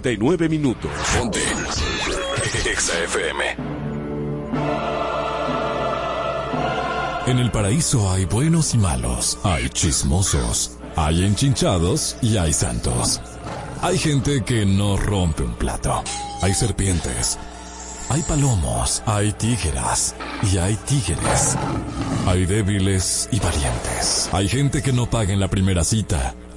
39 minutos. Ponte. XFM. En el paraíso hay buenos y malos, hay chismosos, hay enchinchados y hay santos. Hay gente que no rompe un plato. Hay serpientes. Hay palomos, hay tígeras y hay tigres. Hay débiles y valientes. Hay gente que no paga en la primera cita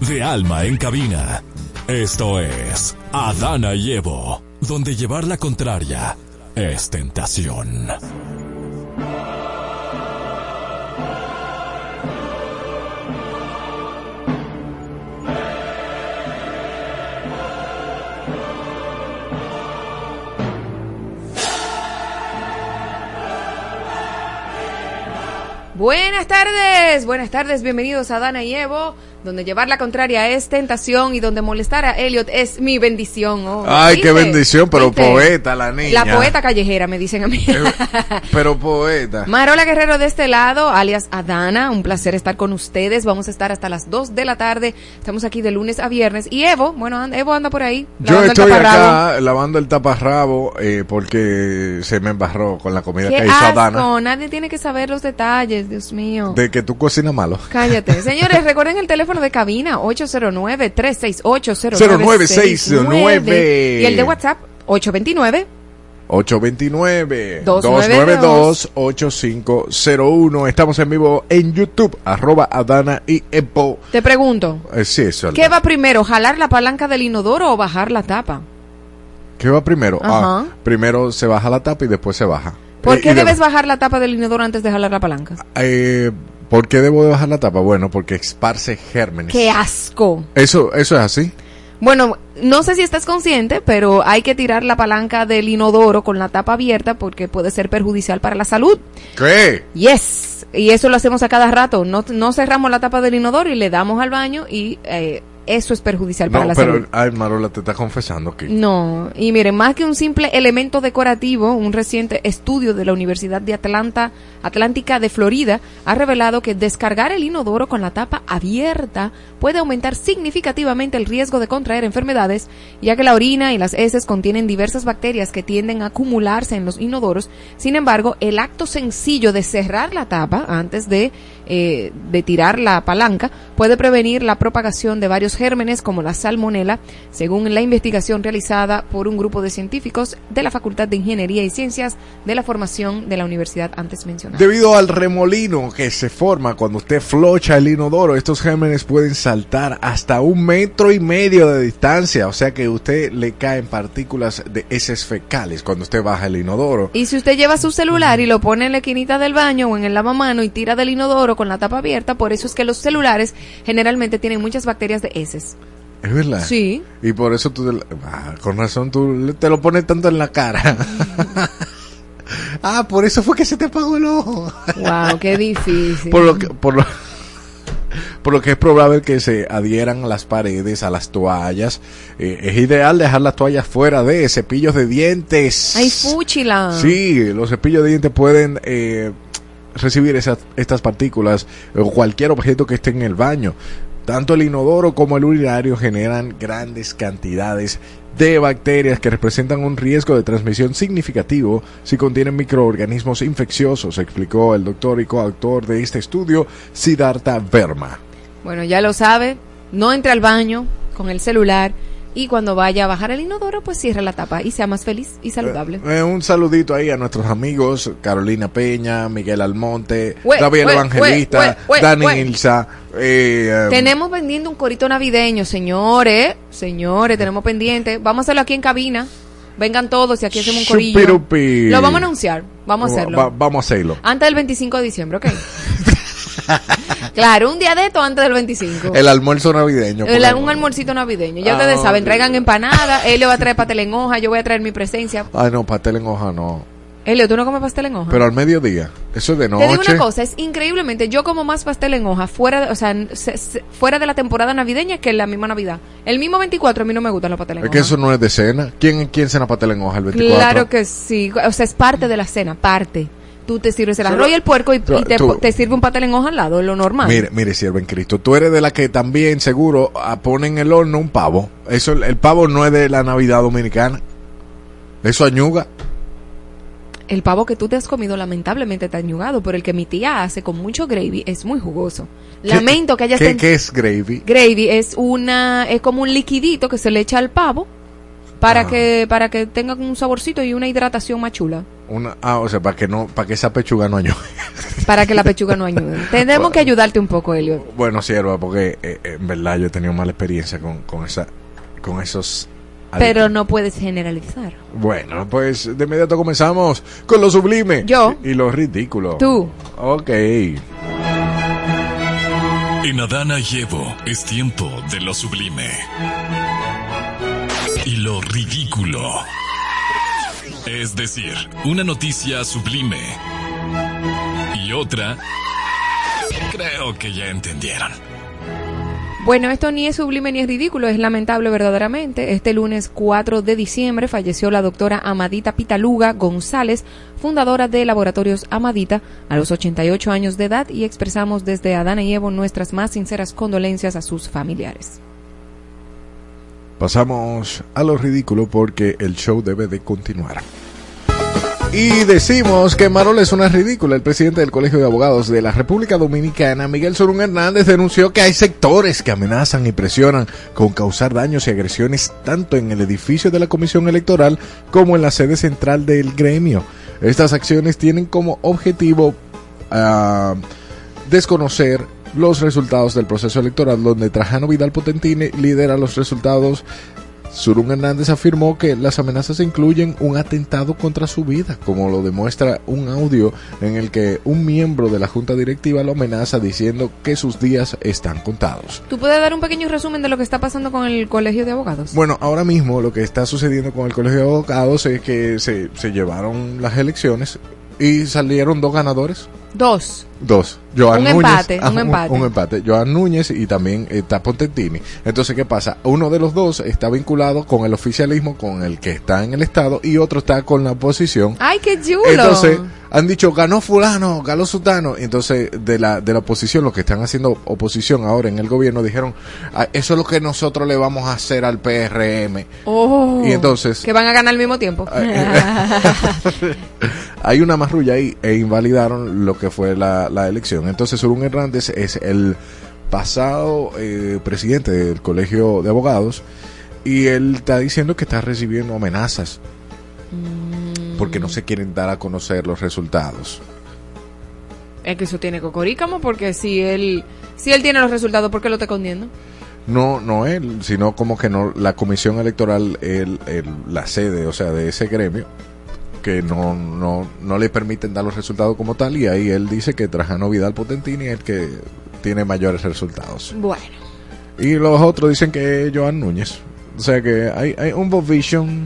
De alma en cabina. Esto es Adana y Evo, donde llevar la contraria es tentación. Buenas tardes, buenas tardes, bienvenidos a Dana y Evo donde llevar la contraria es tentación y donde molestar a Elliot es mi bendición. Oh, Ay, qué bendición, pero poeta la niña. La poeta callejera, me dicen a mí. Pero poeta. Marola Guerrero de este lado, alias Adana, un placer estar con ustedes. Vamos a estar hasta las 2 de la tarde. Estamos aquí de lunes a viernes. Y Evo, bueno, Evo anda por ahí. Yo estoy acá lavando el taparrabo eh, porque se me embarró con la comida que hizo Adana. Nadie tiene que saber los detalles, Dios mío. De que tú cocinas malo. Cállate. Señores, recuerden el teléfono de cabina 809-368-0969. Y el de WhatsApp 829. 829-292-8501. Estamos en vivo en YouTube, arroba Adana y Epo. Te pregunto. Eh, sí, eso ¿Qué va primero, jalar la palanca del inodoro o bajar la tapa? ¿Qué va primero? Ah, primero se baja la tapa y después se baja. ¿Por eh, qué debes bajar la tapa del inodoro antes de jalar la palanca? Eh, ¿Por qué debo de bajar la tapa? Bueno, porque esparce gérmenes. ¡Qué asco! Eso, eso es así. Bueno, no sé si estás consciente, pero hay que tirar la palanca del inodoro con la tapa abierta porque puede ser perjudicial para la salud. ¿Qué? Yes. Y eso lo hacemos a cada rato. No, no cerramos la tapa del inodoro y le damos al baño y eh, eso es perjudicial para la pero, salud. Ay, Marola, te está confesando aquí. No, y miren, más que un simple elemento decorativo, un reciente estudio de la Universidad de Atlanta, Atlántica de Florida ha revelado que descargar el inodoro con la tapa abierta puede aumentar significativamente el riesgo de contraer enfermedades, ya que la orina y las heces contienen diversas bacterias que tienden a acumularse en los inodoros. Sin embargo, el acto sencillo de cerrar la tapa antes de eh, de tirar la palanca puede prevenir la propagación de varios gérmenes como la salmonela, según la investigación realizada por un grupo de científicos de la Facultad de Ingeniería y Ciencias de la Formación de la Universidad antes mencionada. Debido al remolino que se forma cuando usted flocha el inodoro, estos gérmenes pueden saltar hasta un metro y medio de distancia, o sea que usted le caen partículas de heces fecales cuando usted baja el inodoro. Y si usted lleva su celular y lo pone en la esquinita del baño o en el lavamano y tira del inodoro con la tapa abierta, por eso es que los celulares generalmente tienen muchas bacterias de heces. Es verdad. Sí. Y por eso tú, ah, con razón, tú te lo pones tanto en la cara. ah, por eso fue que se te apagó el ojo. wow, qué difícil. por lo que, por lo, por lo que es probable que se adhieran las paredes a las toallas. Eh, es ideal dejar las toallas fuera de cepillos de dientes. Ay, fúchila. Sí, los cepillos de dientes pueden eh, recibir esas, estas partículas o cualquier objeto que esté en el baño. Tanto el inodoro como el urinario generan grandes cantidades de bacterias que representan un riesgo de transmisión significativo si contienen microorganismos infecciosos, explicó el doctor y coautor de este estudio, Siddhartha Verma. Bueno, ya lo sabe, no entre al baño con el celular y cuando vaya a bajar el inodoro, pues cierre la tapa y sea más feliz y saludable. Eh, un saludito ahí a nuestros amigos, Carolina Peña, Miguel Almonte, Gabriel Evangelista, Dani Ilsa. Eh, em, tenemos vendiendo un corito navideño, señores, señores, tenemos pendiente. Vamos a hacerlo aquí en cabina. Vengan todos y aquí hacemos un corillo. Lo vamos a anunciar, vamos a hacerlo. vamos a hacerlo. Antes del 25 de diciembre, ok. Claro, un día de esto antes del 25. El almuerzo navideño. El- un almuercito navideño. Ya Ah, ustedes saben, traigan empanada, Elio va a traer pastel en hoja, yo voy a traer mi presencia. Ay, no, pastel en hoja no. Elio, ¿tú no comes pastel en hoja? Pero al mediodía. Eso es de Te noche. digo una cosa, es increíblemente, yo como más pastel en hoja fuera de, o sea, se- se- fuera de la temporada navideña que en la misma Navidad. El mismo 24 a mí no me gustan los pasteles en Es que hoja. eso no es de cena. ¿Quién, quién cena pastel en hoja el 24? Claro que sí, o sea, es parte de la cena, parte. Tú te sirves el arroz y el puerco y, te, tú- te sirve un pastel en hoja al lado, lo normal. Mire, mire, sierva en Cristo. Tú eres de la que también, seguro, ah, ponen en el horno un pavo. Eso, el, pavo no es de la Navidad dominicana. Eso añuga. El pavo que tú te has comido lamentablemente está añugado, pero el que mi tía hace con mucho gravy es muy jugoso. Lamento que hayas ¿Qué, ten- qué es gravy? Gravy es una es como un liquidito que se le echa al pavo para Ah. que para que tenga un saborcito y una hidratación más chula, Una, ah, o sea, para que no, para que esa pechuga no añugue. para que la pechuga no ayude. Tenemos que ayudarte un poco, Elliot. Bueno, sierva, porque eh, eh, en verdad yo he tenido mala experiencia con, con esa, con esos. Pero no puedes generalizar. Bueno, pues de inmediato comenzamos con lo sublime. Yo. Y lo ridículo. Tú. Ok. En Adana y Evo es tiempo de lo sublime. Y lo ridículo. Es decir, una noticia sublime. Y otra... Creo que ya entendieron. Bueno, esto ni es sublime ni es ridículo, es lamentable verdaderamente. Este lunes 4 de diciembre falleció la doctora Amadita Pitaluga González, fundadora de Laboratorios Amadita, a los 88 años de edad y expresamos desde Adana y Evo nuestras más sinceras condolencias a sus familiares. Pasamos a lo ridículo porque el show debe de continuar. Y decimos que Marola es una ridícula. El presidente del Colegio de Abogados de la República Dominicana, Miguel Sorún Hernández, denunció que hay sectores que amenazan y presionan con causar daños y agresiones tanto en el edificio de la Comisión Electoral como en la sede central del gremio. Estas acciones tienen como objetivo ah, desconocer los resultados del proceso electoral donde Trajano Vidal Potentini lidera los resultados. Surún Hernández afirmó que las amenazas incluyen un atentado contra su vida, como lo demuestra un audio en el que un miembro de la junta directiva lo amenaza diciendo que sus días están contados. ¿Tú puedes dar un pequeño resumen de lo que está pasando con el Colegio de Abogados? Bueno, ahora mismo lo que está sucediendo con el Colegio de Abogados es que se, se llevaron las elecciones y salieron dos ganadores. Dos. Dos. Joan Un Núñez, empate, ah, un empate. Un, empate. Joan Núñez y también está Pontentini. Entonces, ¿qué pasa? Uno de los dos está vinculado con el oficialismo, con el que está en el Estado, y otro está con la oposición. ¡Ay, qué chulo! Entonces, han dicho, ganó fulano, ganó sutano. Entonces, de la, de la oposición, los que están haciendo oposición ahora en el gobierno, dijeron, "Ah, eso es lo que nosotros le vamos a hacer al PRM. Oh. Y entonces- Que van a ganar al mismo tiempo. Hay una marrulla ahí e invalidaron lo que fue la, la elección. Entonces, Surún Hernández es el pasado eh, presidente del Colegio de Abogados y él está diciendo que está recibiendo amenazas porque no se quieren dar a conocer los resultados. Es que eso tiene cocorícamo porque si él si él tiene los resultados, ¿por qué lo está escondiendo? No, no él, sino como que no la comisión electoral, el, el- la sede, o sea, de ese gremio, que no, no, no le permiten dar los resultados como tal, y ahí él dice que Trajano Vidal Potentini es el que tiene mayores resultados. Bueno. Y los otros dicen que Joan Núñez. O sea que hay, hay un Vision.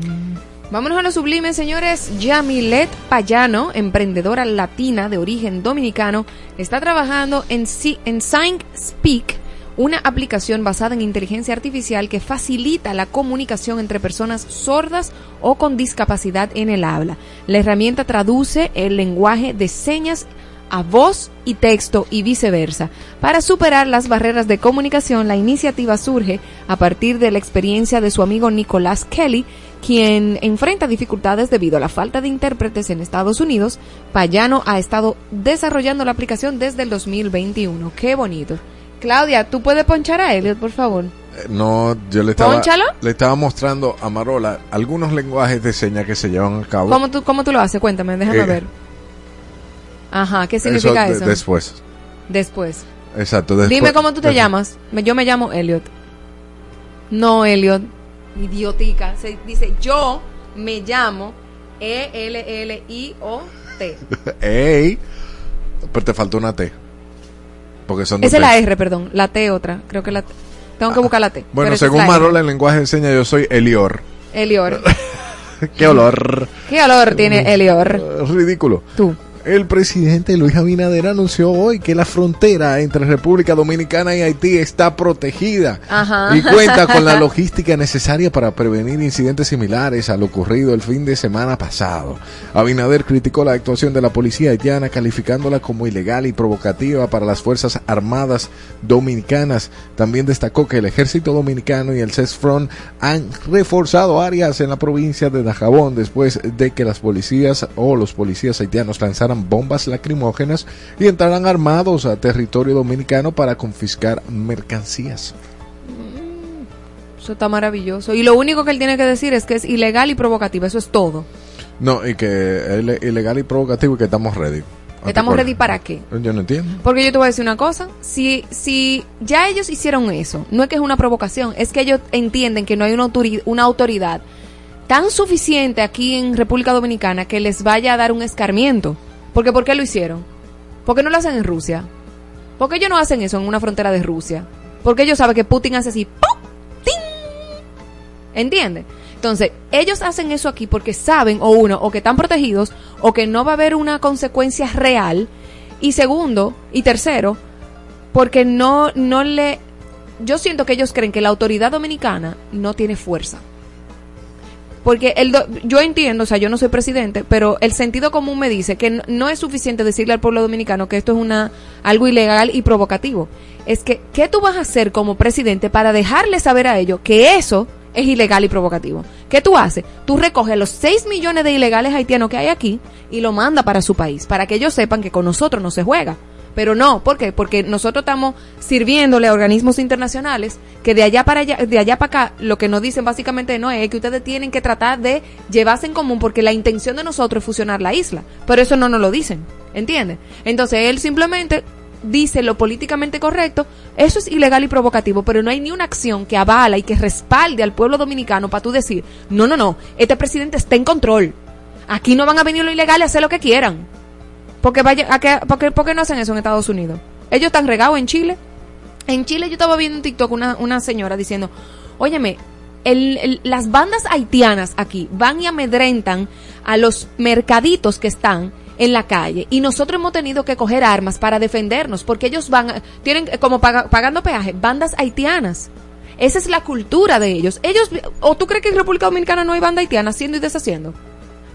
Vámonos a lo sublime, señores. Yamilet Payano, emprendedora latina de origen dominicano, está trabajando en, Si- en Sign Speak, una aplicación basada en inteligencia artificial que facilita la comunicación entre personas sordas o con discapacidad en el habla. La herramienta traduce el lenguaje de señas a voz y texto y viceversa. Para superar las barreras de comunicación, la iniciativa surge a partir de la experiencia de su amigo Nicolás Kelly, quien enfrenta dificultades debido a la falta de intérpretes en Estados Unidos. Payano ha estado desarrollando la aplicación desde el 2021. Qué bonito. Claudia, ¿tú puedes ponchar a Elliot, por favor? Eh, No, yo le estaba, le estaba mostrando a Marola algunos lenguajes de señas que se llevan a cabo. ¿Cómo tú, cómo tú lo haces? Cuéntame, déjame Eh, ver. Ajá, ¿qué significa eso? después. Después. Exacto. después- Dime cómo tú te después. llamas. Yo me llamo Elliot. No, Elliot. Idiotica. Se dice yo me llamo E E-L-L-I-O-T. Ey. Pero te faltó una T. Porque son Esa es la. R, perdón. La T otra. Creo que la T. Tengo que buscar la T. Bueno, según. Marola, el lenguaje enseña yo soy Elior. Elior. ¡Qué olor! ¿Qué olor tiene Elior? Eh, Ridículo. Tú. El presidente Luis Abinader anunció hoy que la frontera entre República Dominicana y Haití está protegida Ajá. y cuenta con la logística necesaria para prevenir incidentes similares al ocurrido el fin de semana pasado. Abinader criticó la actuación de la policía haitiana calificándola como ilegal y provocativa para las Fuerzas Armadas Dominicanas. También destacó que el ejército dominicano y el CESFRON han reforzado áreas en la provincia de Dajabón después de que las policías o los policías haitianos bombas lacrimógenas y entraran armados a territorio dominicano para confiscar mercancías. Eso está maravilloso. Y lo único que él tiene que decir es que es ilegal y provocativa. Eso es todo. No, y que es ilegal y provocativo y que estamos ready. ¿Estamos ready para qué? Yo no entiendo. Porque yo te voy a decir una cosa, si, si ya ellos hicieron eso, no es que es una provocación, es que ellos entienden que no hay una autoridad, una autoridad tan suficiente aquí en República Dominicana que les vaya a dar un escarmiento. Porque ¿por qué lo hicieron? ¿Por qué no lo hacen en Rusia? ¿Por qué ellos no hacen eso en una frontera de Rusia? Porque ellos saben que Putin hace así, ¡pum! ¿Entiendes? Entonces, ellos hacen eso aquí porque saben, o uno, o que están protegidos, o que no va a haber una consecuencia real, y segundo, y tercero, porque no, no le... Yo siento que ellos creen que la autoridad dominicana no tiene fuerza. Porque el do- yo entiendo, o sea, yo no soy presidente, pero el sentido común me dice que no, es suficiente decirle al pueblo dominicano que esto es una algo ilegal y provocativo. Es que, ¿qué tú vas a hacer como presidente para dejarle saber a ellos que eso es ilegal y provocativo? ¿Qué tú haces? Tú recoges los 6 millones de ilegales haitianos que hay aquí y lo manda para su país, para que ellos sepan que con nosotros no se juega. Pero no, ¿por qué? Porque nosotros estamos sirviéndole a organismos internacionales que de allá para allá, de allá para acá, lo que nos dicen básicamente no es que ustedes tienen que tratar de llevarse en común porque la intención de nosotros es fusionar la isla. Pero eso no nos lo dicen, ¿entiendes? Entonces él simplemente dice lo políticamente correcto, eso es ilegal y provocativo, pero no hay ni una acción que avala y que respalde al pueblo dominicano para tú decir, no, no, no, este presidente está en control. Aquí no van a venir los ilegales a hacer lo que quieran. Porque vaya, a que, porque, ¿Por qué no hacen eso en Estados Unidos? Ellos están regados en Chile. En Chile yo estaba viendo en TikTok una, una señora diciendo, óyeme, las bandas haitianas aquí van y amedrentan a los mercaditos que están en la calle y nosotros hemos tenido que coger armas para defendernos porque ellos van, tienen como paga- pagando peaje, bandas haitianas. Esa es la cultura de ellos. Ellos, ¿o tú crees que en República Dominicana no hay banda haitiana haciendo y deshaciendo?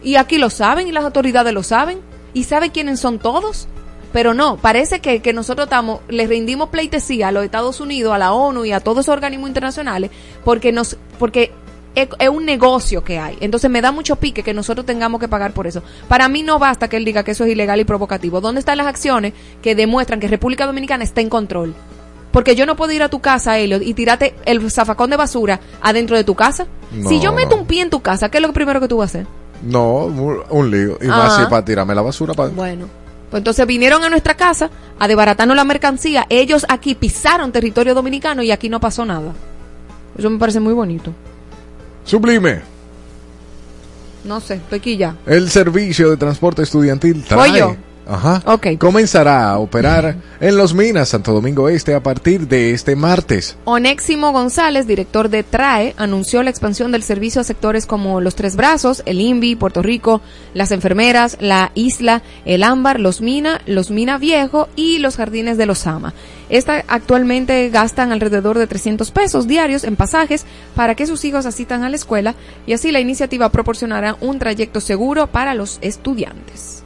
Y aquí lo saben y las autoridades lo saben y saben quiénes son todos. Pero no, parece que, que nosotros estamos, les rendimos pleitesía a los Estados Unidos, a la ONU y a todos esos organismos internacionales porque nos, porque es, un negocio que hay. Entonces me da mucho pique que nosotros tengamos que pagar por eso. Para mí no basta que él diga que eso es ilegal y provocativo. ¿Dónde están las acciones que demuestran que República Dominicana está en control? Porque yo no puedo ir a tu casa, Elliot, y tirarte el zafacón de basura adentro de tu casa. si yo meto un pie en tu casa, ¿qué es lo primero que tú vas a hacer? No, un, lío. Y más si para tirarme la basura. Para... Bueno, pues entonces vinieron a nuestra casa a desbaratarnos la mercancía. Ellos aquí pisaron territorio dominicano y aquí no pasó nada. Eso me parece muy bonito. Sublime. No sé, estoy aquí ya. El servicio de transporte estudiantil trae. Ajá. Ok. Comenzará a operar en Los Minas, Santo Domingo Este, a partir de este martes. Oneximo González, director de TRAE, anunció la expansión del servicio a sectores como Los Tres Brazos, el INVI, Puerto Rico, las enfermeras, la Isla, el Ámbar, Los Mina, Los Mina Viejo y los Jardines de los Ama. Esta actualmente gastan alrededor de 300 pesos diarios en pasajes para que sus hijos asistan a la escuela y así la iniciativa proporcionará un trayecto seguro para los estudiantes.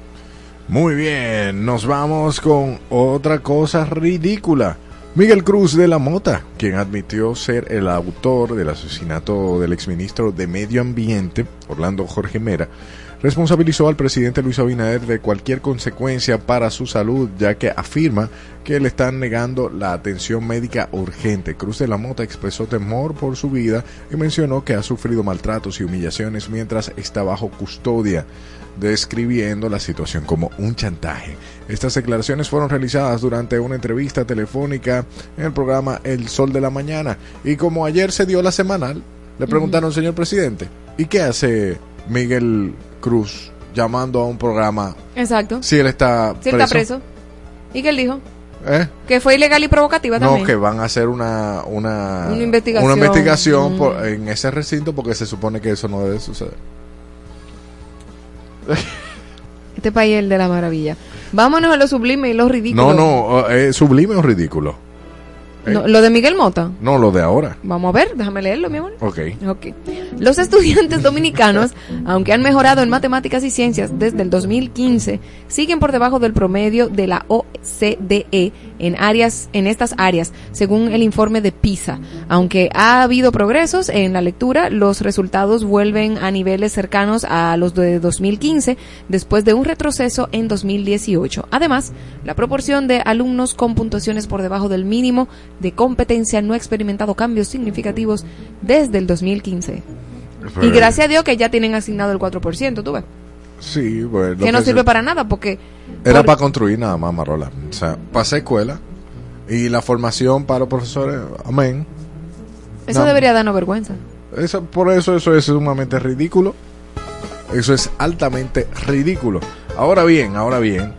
Muy bien, nos vamos con otra cosa ridícula. Miguel Cruz de la Mota, quien admitió ser el autor del asesinato del exministro de Medio Ambiente, Orlando Jorge Mera, responsabilizó al presidente Luis Abinader de cualquier consecuencia para su salud, ya que afirma que le están negando la atención médica urgente. Cruz de la Mota expresó temor por su vida y mencionó que ha sufrido maltratos y humillaciones mientras está bajo custodia describiendo la situación como un chantaje. Estas declaraciones fueron realizadas durante una entrevista telefónica en el programa El Sol de la Mañana y como ayer se dio la semanal, le preguntaron, señor presidente, ¿y qué hace Miguel Cruz llamando a un programa Exacto. si él está Si él está preso. ¿Y qué él dijo? ¿Eh? Que fue ilegal y provocativa No, también. que van a hacer una una, Una investigación. una investigación Mm. por- en ese recinto porque se supone que eso no debe suceder. Este país es el de la maravilla. Vámonos a lo sublime y lo ridículo. No, no, ¿es sublime o ridículo? ¿Eh? No, lo de Miguel Mota. No, lo de ahora. Vamos a ver, déjame leerlo, mi amor. Ok. Ok. Los estudiantes dominicanos, aunque han mejorado en matemáticas y ciencias desde el 2015, siguen por debajo del promedio de la OCDE en áreas en estas áreas, según el informe de PISA. Aunque ha habido progresos en la lectura, los resultados vuelven a niveles cercanos a los de 2015 después de un retroceso en 2018. Además, la proporción de alumnos con puntuaciones por debajo del mínimo de competencia no ha experimentado cambios significativos desde el 2015. Y gracias a Dios que ya tienen asignado el 4%, tú ves. Sí, bueno. Que no sirve para nada porque... Era por- para construir nada más, Marola. O sea, pasé escuela y la formación para los profesores, amén. Eso debería darnos vergüenza. Eso, por eso eso es sumamente ridículo. Eso es altamente ridículo. Ahora bien, ahora bien,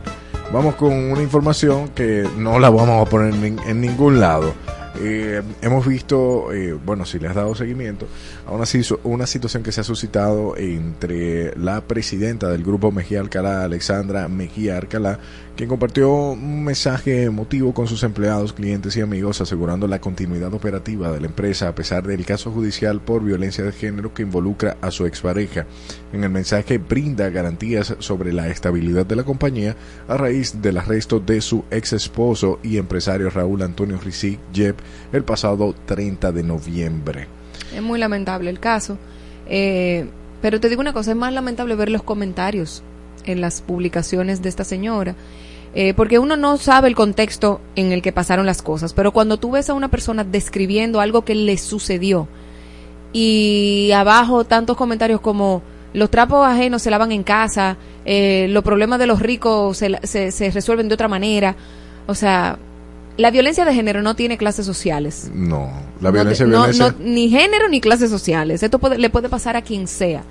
vamos con una información que no la vamos a poner en, en ningún lado. Eh, hemos visto, eh, bueno, si le has dado seguimiento, a una, una situación que se ha suscitado entre la presidenta del grupo Mejía Alcalá, Alexandra Mejía Alcalá, quien compartió un mensaje emotivo con sus empleados, clientes y amigos, asegurando la continuidad operativa de la empresa a pesar del caso judicial por violencia de género que involucra a su expareja. En el mensaje brinda garantías sobre la estabilidad de la compañía a raíz del arresto de su ex esposo y empresario Raúl Antonio Rizic Jeb el pasado 30 de noviembre. Es muy lamentable el caso. Eh, pero te digo una cosa, es más lamentable ver los comentarios en las publicaciones de esta señora. Eh, porque uno no sabe el contexto en el que pasaron las cosas, pero cuando tú ves a una persona describiendo algo que le sucedió y abajo tantos comentarios como los trapos ajenos se lavan en casa, eh, los problemas de los ricos se, se, se resuelven de otra manera, o sea, la violencia de género no tiene clases sociales. No, la No violencia, no- no- ni género ni clases sociales. Esto puede- le puede pasar a quien sea.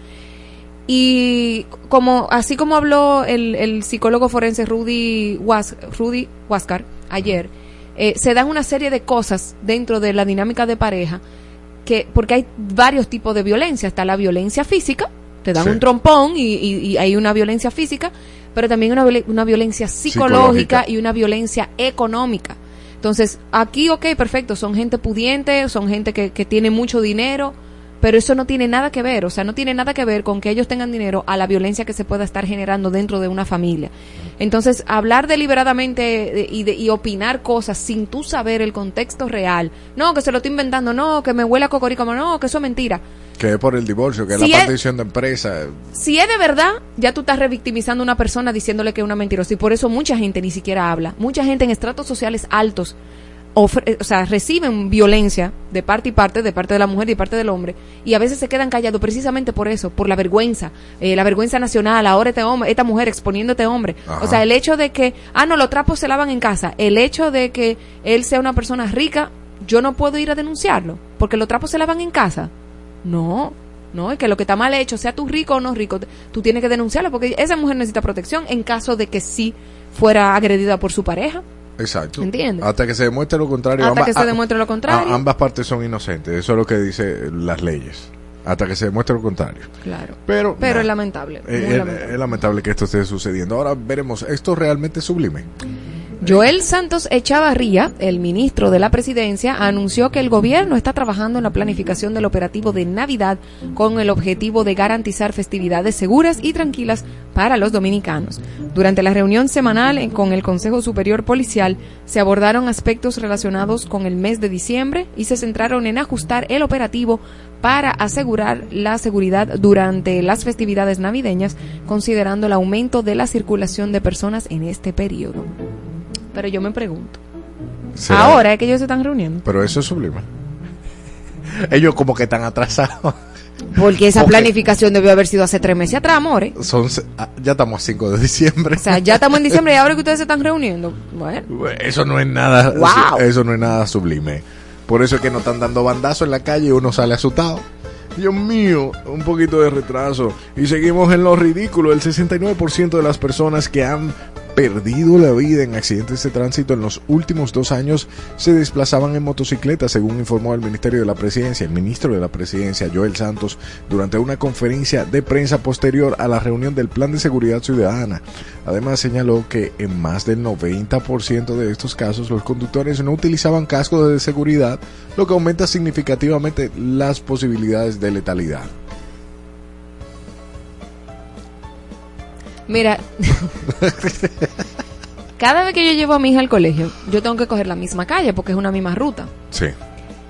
Y como así como habló el, el psicólogo forense Rudy, Was, Rudy Huáscar ayer, eh, se dan una serie de cosas dentro de la dinámica de pareja que porque hay varios tipos de violencia. Está la violencia física, te dan Sí. un trompón y, y- y hay una violencia física, pero también una, una violencia psicológica, Psicológica. y una violencia económica. Entonces, aquí, ok, perfecto, son gente pudiente, son gente que, que tiene mucho dinero, pero eso no tiene nada que ver, o sea, no tiene nada que ver con que ellos tengan dinero a la violencia que se pueda estar generando dentro de una familia. Entonces, hablar deliberadamente de- y, de, y opinar cosas sin tú saber el contexto real, no, que se lo estoy inventando, no, que me huele a cocorico, no, que eso es mentira. Que es por el divorcio, que es la es- partición de empresa. Si es de verdad, ya tú estás revictimizando a una persona diciéndole que es una mentirosa. Y por eso mucha gente ni siquiera habla. Mucha gente en estratos sociales altos, ofre- eh, o sea, reciben violencia de parte y parte, de parte de la mujer y de parte del hombre. Y a veces se quedan callados precisamente por eso, por la vergüenza. eh, la vergüenza nacional, ahora este hombre, esta mujer exponiendo a este hombre. Ajá. O sea, el hecho de que, ah, no, los trapos se lavan en casa. El hecho de que él sea una persona rica, yo no puedo ir a denunciarlo. Porque los trapos se lavan en casa. No, no, es que lo que está mal hecho, sea tú rico o no rico, tú tienes que denunciarlo porque esa mujer necesita protección en caso de que sí fuera agredida por su pareja. Exacto. ¿Entiendes? Hasta que se demuestre lo contrario. Hasta ambas- que se demuestre lo contrario. ambas partes son inocentes. Eso es lo que dice las leyes. Hasta que se demuestre lo contrario. Claro. Pero, Pero nada. es lamentable. Eh, eh, es lamentable que esto esté sucediendo. Ahora veremos, ¿esto realmente es sublime? Joel Santos Echavarría, el ministro de la presidencia, anunció que el gobierno está trabajando en la planificación del operativo de Navidad con el objetivo de garantizar festividades seguras y tranquilas para los dominicanos. Durante la reunión semanal con el Consejo Superior Policial se abordaron aspectos relacionados con el mes de diciembre y se centraron en ajustar el operativo para asegurar la seguridad durante las festividades navideñas, considerando el aumento de la circulación de personas en este periodo. Pero yo me pregunto, ¿Será? ahora es que ellos se están reuniendo. Pero eso es sublime. Ellos como que están atrasados. Porque esa Porque- planificación debió haber sido hace tres meses atrás, amores. Son, ah, ya estamos a 5 de diciembre. O sea, ya estamos en diciembre y ahora que ustedes se están reuniendo. Bueno, Eso no es nada, Wow. eso no es nada sublime. Por eso es que nos están dando bandazos en la calle y uno sale asustado. Dios mío, un poquito de retraso. Y seguimos en lo ridículo. El 69% de las personas que han perdido la vida en accidentes de tránsito en los últimos dos años se desplazaban en motocicleta, según informó el Ministerio de la Presidencia, el ministro de la Presidencia, Joel Santos, durante una conferencia de prensa posterior a la reunión del Plan de Seguridad Ciudadana. Además, señaló que en más del 90% de estos casos los conductores no utilizaban cascos de seguridad, lo que aumenta significativamente las posibilidades de letalidad. Mira, cada vez que yo llevo a mi hija al colegio, yo tengo que coger la misma calle porque es una misma ruta. Sí.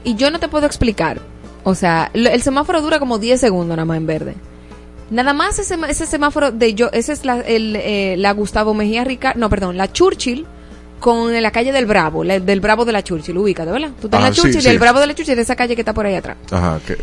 Y yo no te puedo explicar. O sea, el semáforo dura como 10 segundos nada más en verde. Nada más ese, ese semáforo de yo, esa es la, el, eh, la Gustavo Mejía Ricardo, no, perdón, la Churchill con la calle del Bravo, la- del Bravo de la Churchill, ubícate, ¿verdad? Tú estás en Ah, la sí, Churchill sí. y el Bravo de la Churchill es esa calle que está por ahí atrás. Ajá, que,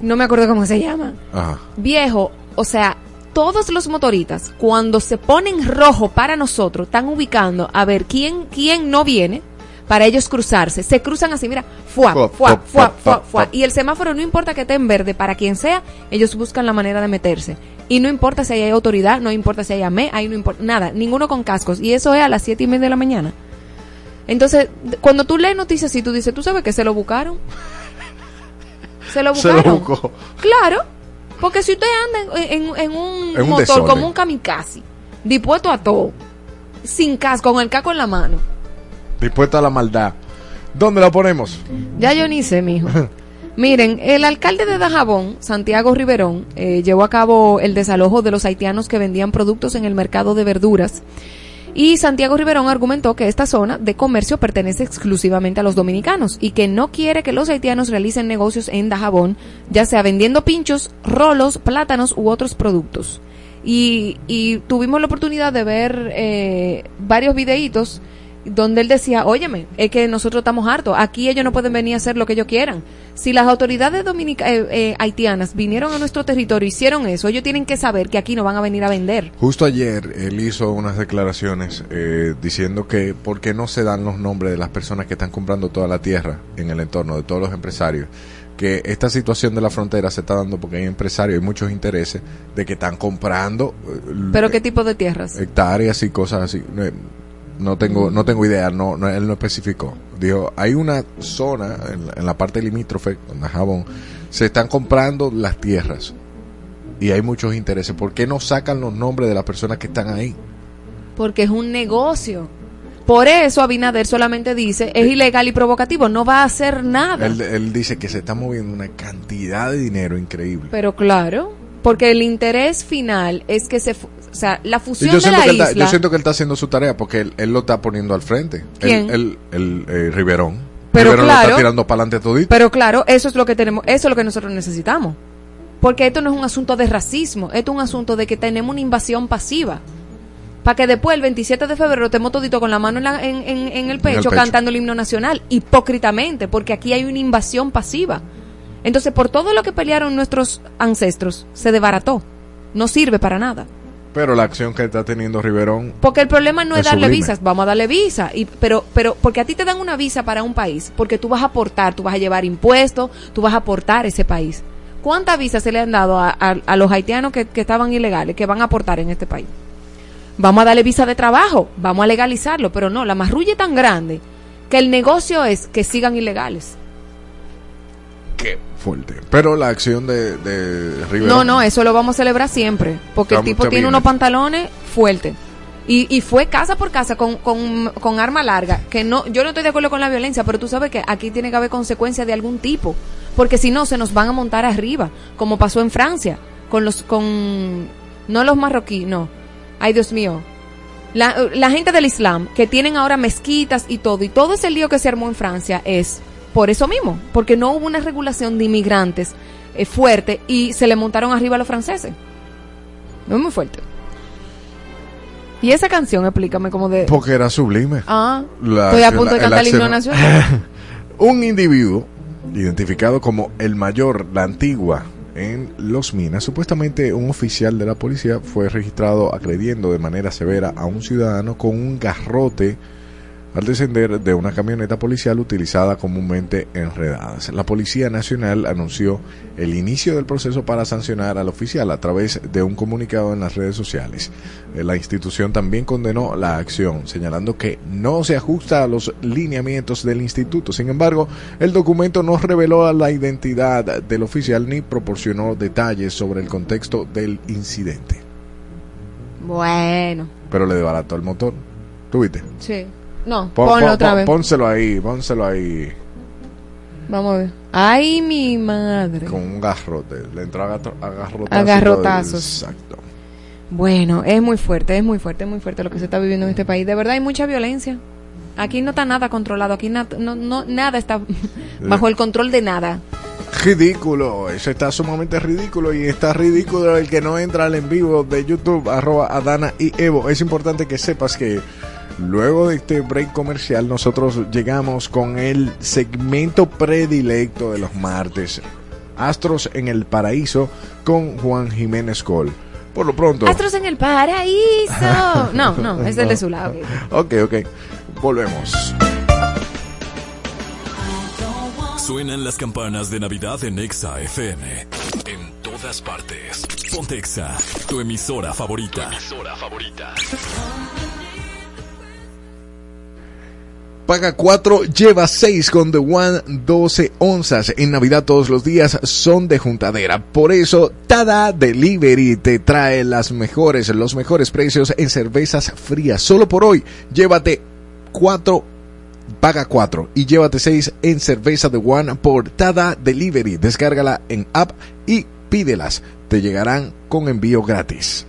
No me acuerdo cómo se llama. ajá. Viejo, o sea, todos los motoritas, cuando se ponen rojo para nosotros, están ubicando a ver quién, quién no viene para ellos cruzarse. Se cruzan así, mira, fuá, Fuá, fuá, fuá, fuá. Y el semáforo no importa que esté en verde, para quien sea, ellos buscan la manera de meterse. Y no importa si hay autoridad, no importa si hay AME, ahí no importa nada, ninguno con cascos. Y eso es a las siete y media de la mañana. Entonces, cuando tú lees noticias así, tú dices, ¿tú sabes que se lo buscaron? Se lo Se buscaron. lo buscó. Claro, porque si usted anda en, en- en un En un motor desorden. como un kamikaze, dispuesto a todo, sin casco, con el casco en la mano, Dispuesta a la maldad. ¿Dónde la ponemos? ya yo ni sé, mijo. Miren, el alcalde de Dajabón, Santiago Riverón, eh, llevó a cabo el desalojo de los haitianos que vendían productos en el mercado de verduras. Y Santiago Riverón argumentó que esta zona de comercio pertenece exclusivamente a los dominicanos y que no quiere que los haitianos realicen negocios en Dajabón, ya sea vendiendo pinchos, rolos, plátanos u otros productos. Y, y tuvimos la oportunidad de ver eh, varios videitos donde él decía, óyeme, es que nosotros estamos hartos, aquí ellos no pueden venir a hacer lo que ellos quieran. Si las autoridades dominica eh, eh, haitianas vinieron a nuestro territorio y hicieron eso, ellos tienen que saber que aquí no van a venir a vender. Justo ayer él hizo unas declaraciones eh, diciendo que por qué no se dan los nombres de las personas que están comprando toda la tierra en el entorno, de todos los empresarios. Que esta situación de la frontera se está dando porque hay empresarios, hay muchos intereses de que están comprando eh, Pero qué tipo de tierras? hectáreas y cosas así. No, eh, tengo, no tengo idea, no, no, él no especificó. Dijo, hay una zona en, la- en la parte limítrofe, con Jabón, se están comprando las tierras y hay muchos intereses. ¿Por qué no sacan los nombres de las personas que están ahí? Porque es un negocio. Por eso Abinader solamente dice, es ilegal y provocativo, no va a hacer nada. Él, él dice que se está moviendo una cantidad de dinero increíble. Pero claro, porque el interés final es que se, o sea, la fusión yo, de la está, isla. yo siento que él está haciendo su tarea porque él, él lo está poniendo al frente. ¿Quién? Él, él- el, eh, Riverón. Pero Riverón lo claro. está tirando para adelante todito. Pero claro, eso es lo que tenemos, eso es lo que nosotros necesitamos. Porque esto no es un asunto de racismo, esto es un asunto de que tenemos una invasión pasiva. Para que después, el 27 de febrero, estemos todito con la mano en, la- en- en- en el, pecho, pecho. cantando el himno nacional, hipócritamente, porque aquí hay una invasión pasiva. Entonces, por todo lo que pelearon nuestros ancestros, se desbarató. No sirve para nada. Pero la acción que está teniendo Riverón Porque el problema no es, Es darle sublime. visas, vamos a darle visa, y, pero, pero porque a ti te dan una visa para un país, porque tú vas a aportar, tú vas a llevar impuestos, tú vas a aportar ese país. ¿Cuántas visas se le han dado a, a- a los haitianos que, que estaban ilegales, que van a aportar en este país? Vamos a darle visa de trabajo, vamos a legalizarlo, pero no, la marrulla es tan grande que el negocio es que sigan ilegales. Qué fuerte. Pero la acción de, de Riverón. No, no, eso lo vamos a celebrar siempre. Porque el tipo tiene unos pantalones fuertes. Y, y fue casa por casa con, con, con arma larga. Que no, yo no estoy de acuerdo con la violencia, pero tú sabes que aquí tiene que haber consecuencias de algún tipo. Porque si no, se nos van a montar arriba. Como pasó en Francia. Con los, con, no los marroquíes, no. Ay, Dios mío. La, la gente del Islam, que tienen ahora mezquitas y todo, y todo ese lío que se armó en Francia es por eso mismo, porque no hubo una regulación de inmigrantes eh, fuerte y se le montaron arriba a los franceses. Es muy fuerte. Y esa canción, explícame como de... Porque era sublime. Ah, La estoy a punto de cantar el himno acción- nacional. Un individuo identificado como el mayor, la antigua, en Los Minas, supuestamente un oficial de la policía fue registrado agrediendo de manera severa a un ciudadano con un garrote al descender de una camioneta policial utilizada comúnmente en redadas. La Policía Nacional anunció el inicio del proceso para sancionar al oficial a través de un comunicado en las redes sociales. Eh, La institución también condenó la acción, señalando que no se ajusta a los lineamientos del instituto. Sin embargo, el documento no reveló la identidad del oficial ni proporcionó detalles sobre el contexto del incidente. Bueno, Pero le desbarató el motor. ¿Tú viste? sí. No, Pon- ponlo pon- otra pon- vez. Pónselo ahí, pónselo ahí Vamos a ver. Ay, mi madre. con un garrote. Le entró a gato- a garrotazos. A garrotazos. Exacto. Bueno, es muy fuerte, es muy fuerte, es muy fuerte lo que se está viviendo en este país. De verdad hay mucha violencia. Aquí no está nada controlado, aquí na- no, no, nada está bajo el control de nada. Ridículo, eso está sumamente ridículo y está ridículo el que no entra al en vivo de YouTube, arroba Adana y Evo. Es importante que sepas que luego de este break comercial nosotros llegamos con el segmento predilecto de los martes, Astros en el Paraíso con Juan Jiménez Col. Por lo pronto... Astros en el paraíso. No, no, es el de su lado. Ok, ok, volvemos. Suenan las campanas de Navidad en Exa FM. En todas partes. Ponte Exa, tu emisora favorita. emisora favorita. Paga 4, lleva 6 con The One 12 onzas. En Navidad todos los días son de juntadera. Por eso, Tada Delivery te trae las mejores, los mejores precios en cervezas frías. Solo por hoy, llévate 4, paga 4 y llévate 6 en cerveza The One por Tada Delivery. Descárgala en app y pídelas. Te llegarán con envío gratis.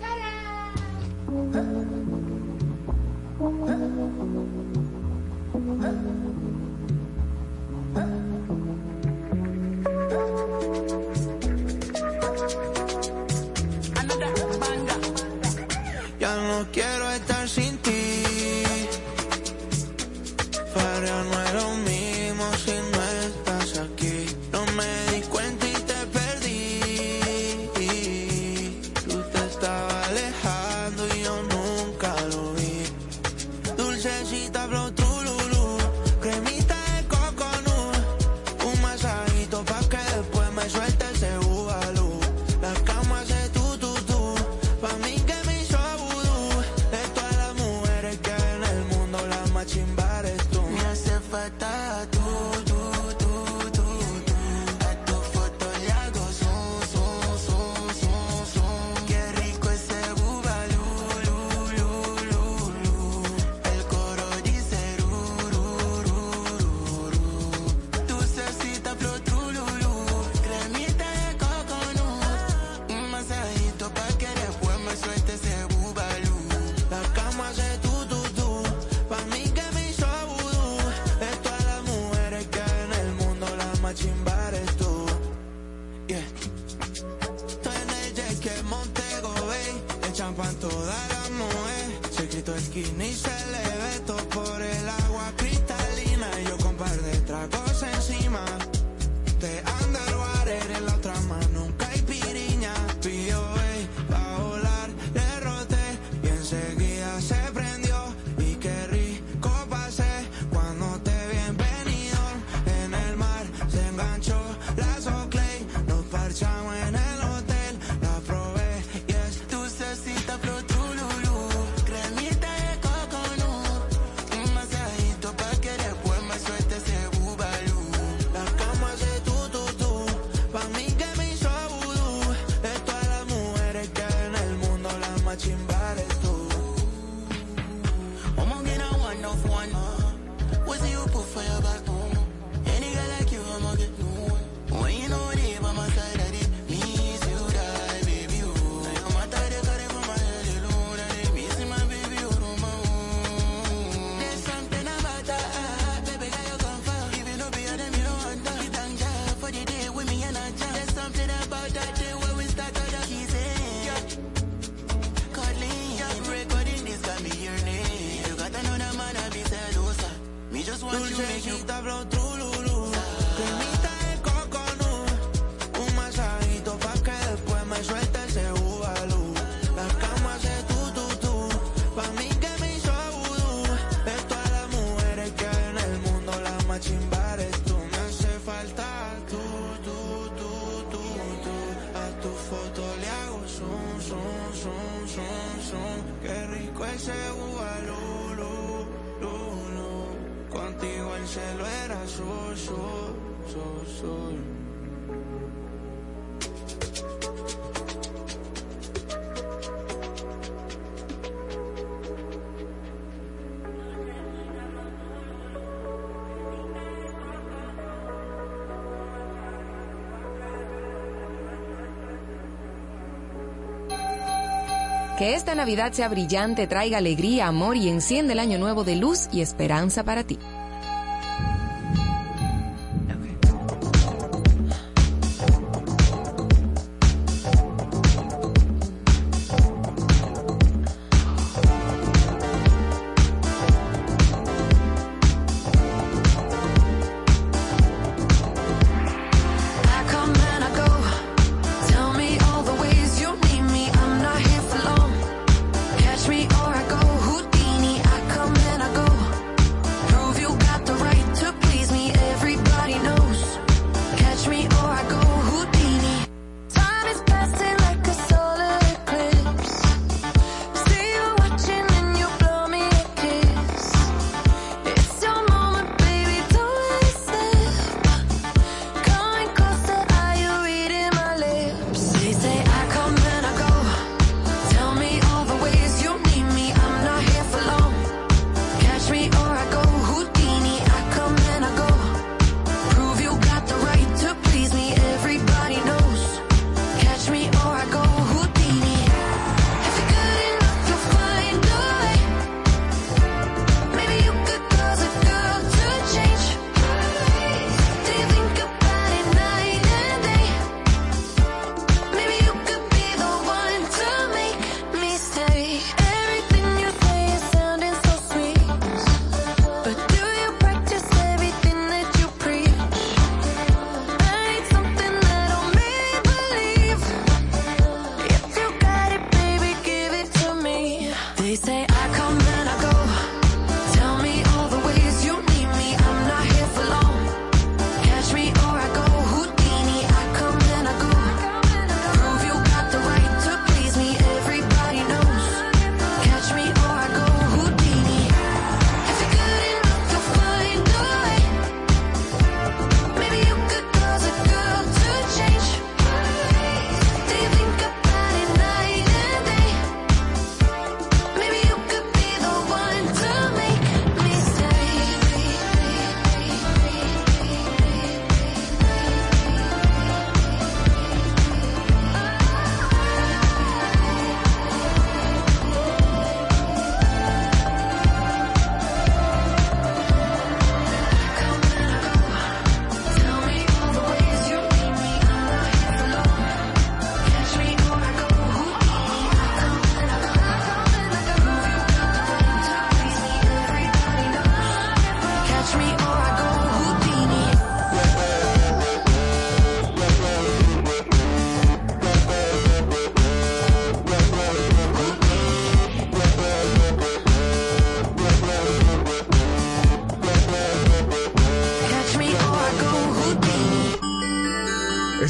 Que esta Navidad sea brillante, traiga alegría, amor y enciende el año nuevo de luz y esperanza para ti.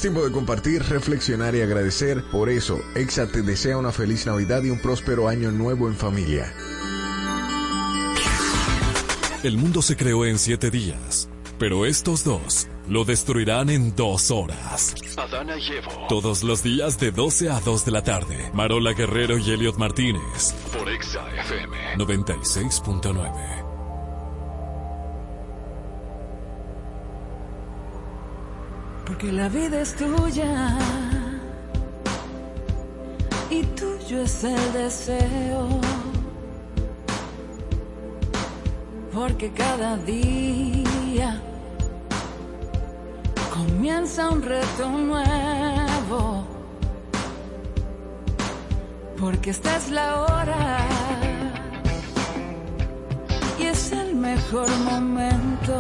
tiempo de compartir, reflexionar y agradecer. Por eso, EXA te desea una feliz Navidad y un próspero año nuevo en familia. El mundo se creó en siete días, pero estos dos lo destruirán en dos horas. Adana y Evo. Todos los días de 12 a 2 de la tarde. Marola Guerrero y Elliot Martínez. Por EXA FM 96.9. que la vida es tuya y tuyo es el deseo. Porque cada día comienza un reto nuevo. Porque esta es la hora y es el mejor momento.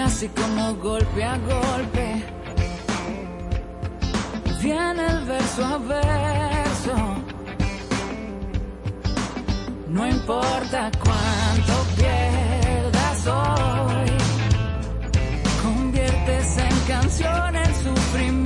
así como golpe a golpe viene el verso a verso. No importa cuánto pierdas hoy, conviertes en canción el sufrimiento.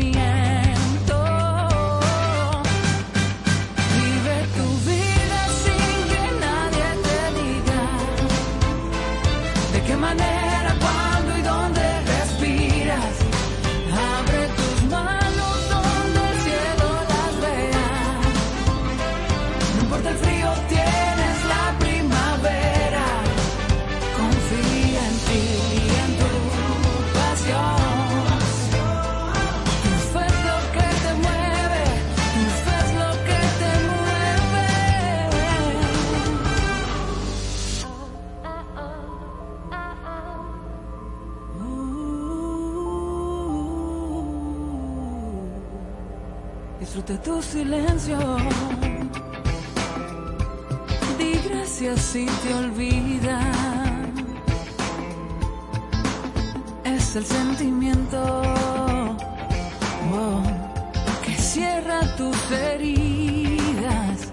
Disfruta tu silencio. Di gracias si te olvida. Es el sentimiento oh, que cierra tus heridas.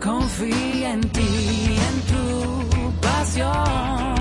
Confía en ti, en tu pasión.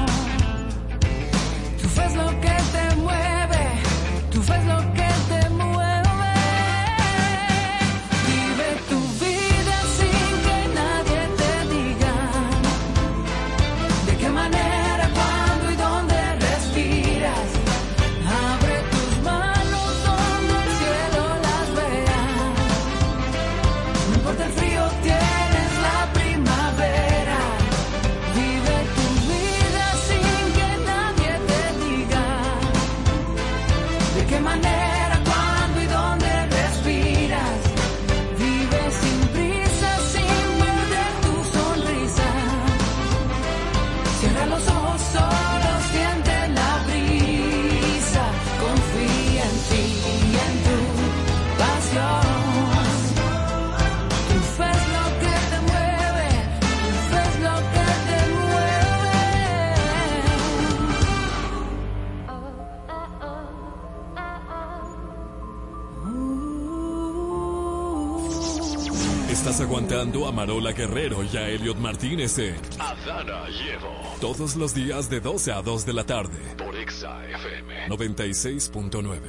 Aguantando a Marola Guerrero y a Elliot Martínez en Adana Llevo. todos los días de 12 a 2 de la tarde. Por Exa FM. 96.9.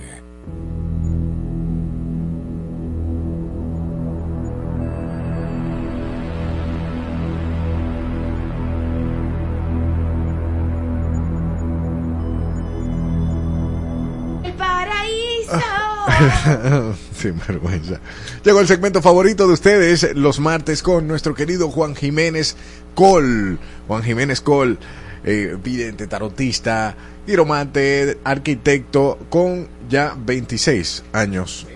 Sin vergüenza. Llegó el segmento favorito de ustedes los martes con nuestro querido Juan Jiménez Col. Juan Jiménez Col, eh, vidente, tarotista, giromante, arquitecto con ya 26 años.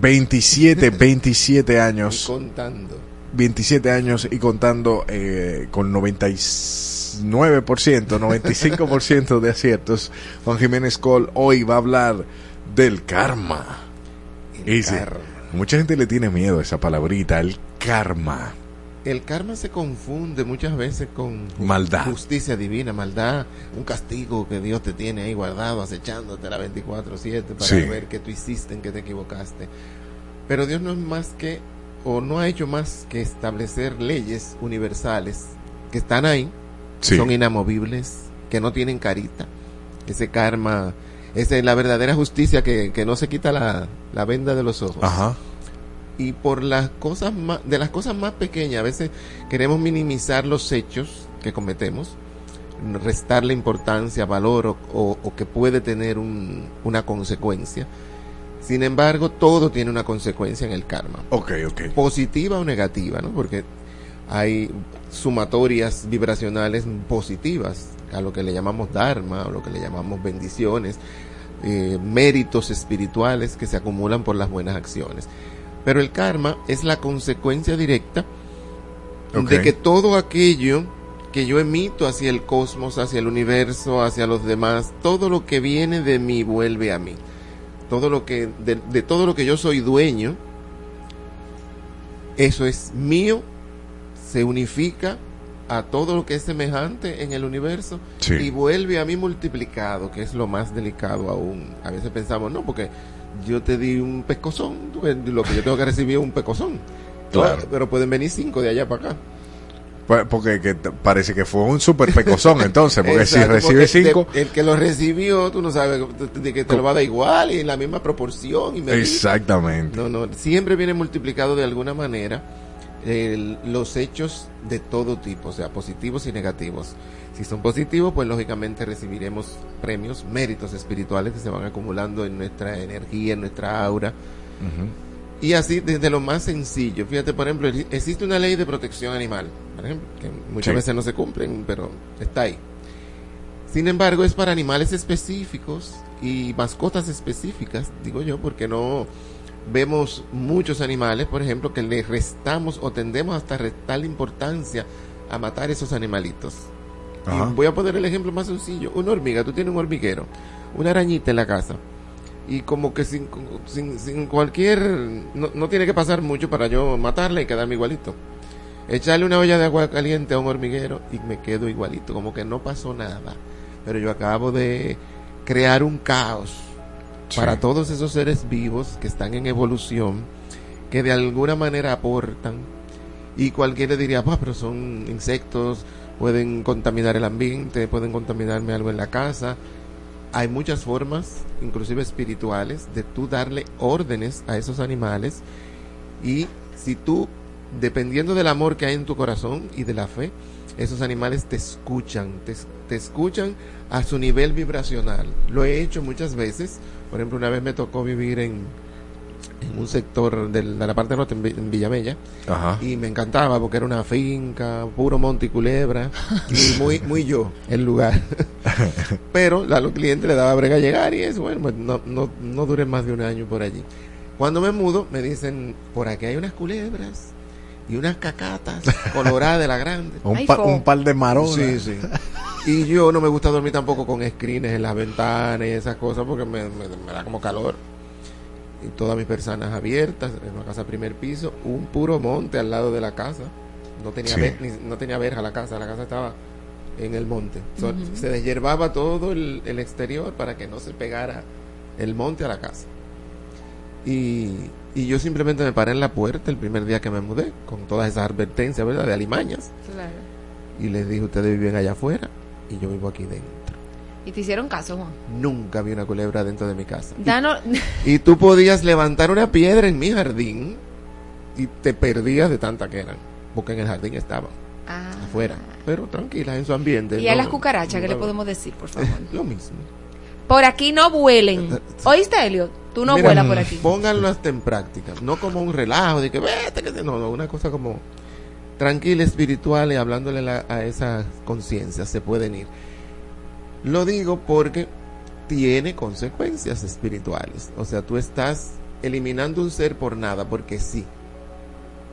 27, 27 años. contando. 27 años y contando eh, con 99%, 95% de aciertos. Juan Jiménez Col hoy va a hablar del karma. El Y dice, karma. mucha gente le tiene miedo a esa palabrita, el karma. El karma se confunde muchas veces con Maldad. justicia divina, maldad, un castigo que Dios te tiene ahí guardado, acechándote la 24/7 para Sí. ver qué tú hiciste, en qué te equivocaste. Pero Dios no es más que, o no ha hecho más que establecer leyes universales que están ahí, Sí. son inamovibles, que no tienen carita. Ese karma, esa es la verdadera justicia que, que no se quita la, la venda de los ojos Ajá. y por las cosas más, de las cosas más pequeñas, a veces queremos minimizar los hechos que cometemos, restarle importancia, valor o, o- o que puede tener un- una consecuencia. Sin embargo, todo tiene una consecuencia en el karma, Ok, ok. positiva o negativa, ¿no? Porque hay sumatorias vibracionales positivas, a lo que le llamamos dharma, o lo que le llamamos bendiciones, eh, méritos espirituales que se acumulan por las buenas acciones. Pero el karma es la consecuencia directa de que todo aquello que yo emito hacia el cosmos, hacia el universo, hacia los demás, todo lo que viene de mí vuelve a mí. Todo lo que, de, de todo lo que yo soy dueño, eso es mío, se unifica a todo lo que es semejante en el universo Sí. y vuelve a mí multiplicado, que es lo más delicado aún. A veces pensamos, no, porque yo te di un pescozón, ves, lo que yo tengo que recibir es un pescozón. Claro. Pero pueden venir cinco de allá para acá. Pues, Porque que parece que fue un super pecozón entonces, porque si recibe cinco... el que lo recibió, tú no sabes de que te lo va a dar igual y en la misma proporción. Y. Exactamente. No, no, siempre viene multiplicado de alguna manera el- los hechos de todo tipo, o sea, positivos y negativos. Si son positivos, pues lógicamente recibiremos premios, méritos espirituales que se van acumulando en nuestra energía, en nuestra aura. Y así desde lo más sencillo. Fíjate, por ejemplo, exi- existe una ley de protección animal, por ejemplo, que muchas Sí. veces no se cumplen, pero está ahí. Sin embargo, es para animales específicos y mascotas específicas, digo yo, porque no vemos muchos animales, por ejemplo, que le restamos o tendemos hasta a restarle importancia a matar esos animalitos. Y voy a poner el ejemplo más sencillo. Una hormiga, tú tienes un hormiguero, una arañita en la casa. y como que sin, sin, sin cualquier, no, no tiene que pasar mucho para yo matarla y quedarme igualito. Echarle una olla de agua caliente a un hormiguero y me quedo igualito, como que no pasó nada. Pero yo acabo de crear un caos Para todos esos seres vivos que están en evolución, que de alguna manera aportan. Y cualquiera diría, "Bah, pero son insectos, pueden contaminar el ambiente, pueden contaminarme algo en la casa. Hay muchas formas, inclusive espirituales, de tú darle órdenes a esos animales. Y si tú, dependiendo del amor que hay en tu corazón y de la fe, esos animales te escuchan, te, te escuchan a su nivel vibracional. Lo he hecho muchas veces. Por ejemplo, una vez me tocó vivir en, en un sector de la parte norte, en, Vi- en Villamella, Ajá. y me encantaba porque era una finca, puro monte y culebra, y muy, muy yo el lugar. Pero a los clientes le daba brega llegar y eso, bueno, pues no, no, no duré más de un año por allí. Cuando me mudo, me dicen, por aquí hay unas culebras y unas cacatas coloradas de la grande. Un, pa- un par de. Sí, sí. Y yo no me gusta dormir tampoco con screens en las ventanas y esas cosas porque me, me- me da como calor. Y todas mis persianas abiertas, en una casa primer piso, un puro monte al lado de la casa. No tenía, Sí. ver- ni- no tenía verja la casa, la casa estaba en el monte. So- Se deshierbaba todo el, el exterior para que no se pegara el monte a la casa. Y, y yo simplemente me paré en la puerta el primer día que me mudé, con todas esas advertencias, ¿verdad? De alimañas. Claro. Y les dije, ustedes viven allá afuera y yo vivo aquí dentro. Y te hicieron caso, Juan. Nunca vi una culebra dentro de mi casa. Y- Danos, Y, tú podías levantar una piedra en mi jardín y te perdías de tanta que eran. Porque en el jardín estaban, Ah. afuera. Pero tranquilas en su ambiente. Y a las cucarachas, ¿qué le podemos decir, por favor? Lo mismo. Por aquí no vuelen. ¿Oíste, Elio? Tú no Mira, vuelas por aquí. Pónganlo hasta en práctica. No como un relajo de que vete, que te-". no, no, una cosa como tranquila, espiritual y hablándole la- a esa conciencia. Se pueden ir. Lo digo porque tiene consecuencias espirituales. O sea, tú estás eliminando un ser por nada, porque sí.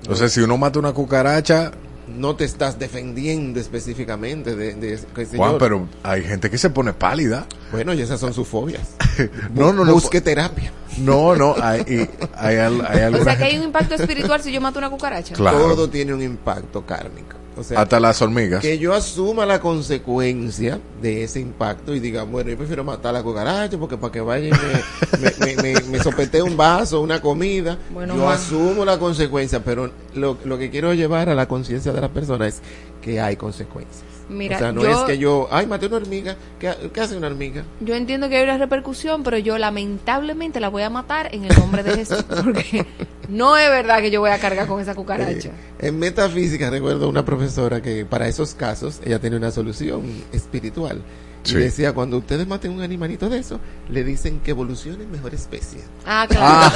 O sea, si uno mata una cucaracha, No te estás defendiendo específicamente de, de sé Juan, pero hay gente que se pone pálida. Bueno, y esas son sus fobias. No, no, no. Busque terapia. No, no, hay, y hay, al- hay O sea que hay un impacto espiritual si yo mato una cucaracha. Claro. Todo tiene un impacto kármico. O sea, hasta las hormigas. que yo asuma la consecuencia de ese impacto y diga, bueno, yo prefiero matar a la cucaracha porque para que vaya y me, me, me, me- me sopetee un vaso, una comida, Bueno, yo asumo la consecuencia, pero lo, lo que quiero llevar a la conciencia de la persona es que hay consecuencias. Mira, o sea, no yo- es que yo, ay, maté una hormiga, ¿qué, qué hace una hormiga? Yo entiendo que hay una repercusión, pero yo lamentablemente la voy a matar en el nombre de Jesús. Porque no es verdad que yo voy a cargar con esa cucaracha. Eh, en metafísica recuerdo una profesora que para esos casos ella tiene una solución espiritual. Sí. Y decía, cuando ustedes maten un animalito de eso, le dicen que evolucione en mejor especie. Ah, claro.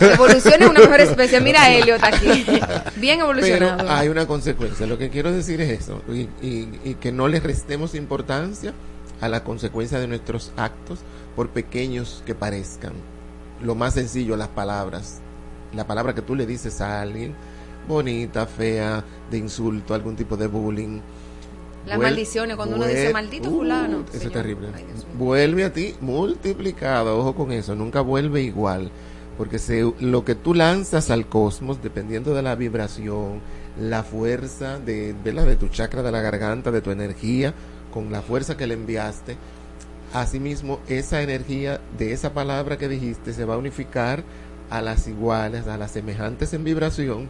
Evoluciona en una mejor especie. Mira Elliot aquí. Bien Pero evolucionado. hay una consecuencia. Lo que quiero decir es eso. Y, y- y que no le restemos importancia a la consecuencia de nuestros actos, por pequeños que parezcan. Lo más sencillo, las palabras. La palabra que tú le dices a alguien, bonita, fea, de insulto, algún tipo de bullying. Las Vuel- maldiciones, cuando uno dice maldito Uh, fulano. Eso es terrible. Ay, vuelve a ti multiplicado, ojo con eso, nunca vuelve igual. Porque se, lo que tú lanzas al cosmos, dependiendo de la vibración, la fuerza de, ¿verdad? de tu chakra de la garganta, de tu energía, con la fuerza que le enviaste, asimismo esa energía de esa palabra que dijiste se va a unificar a las iguales, a las semejantes en vibración,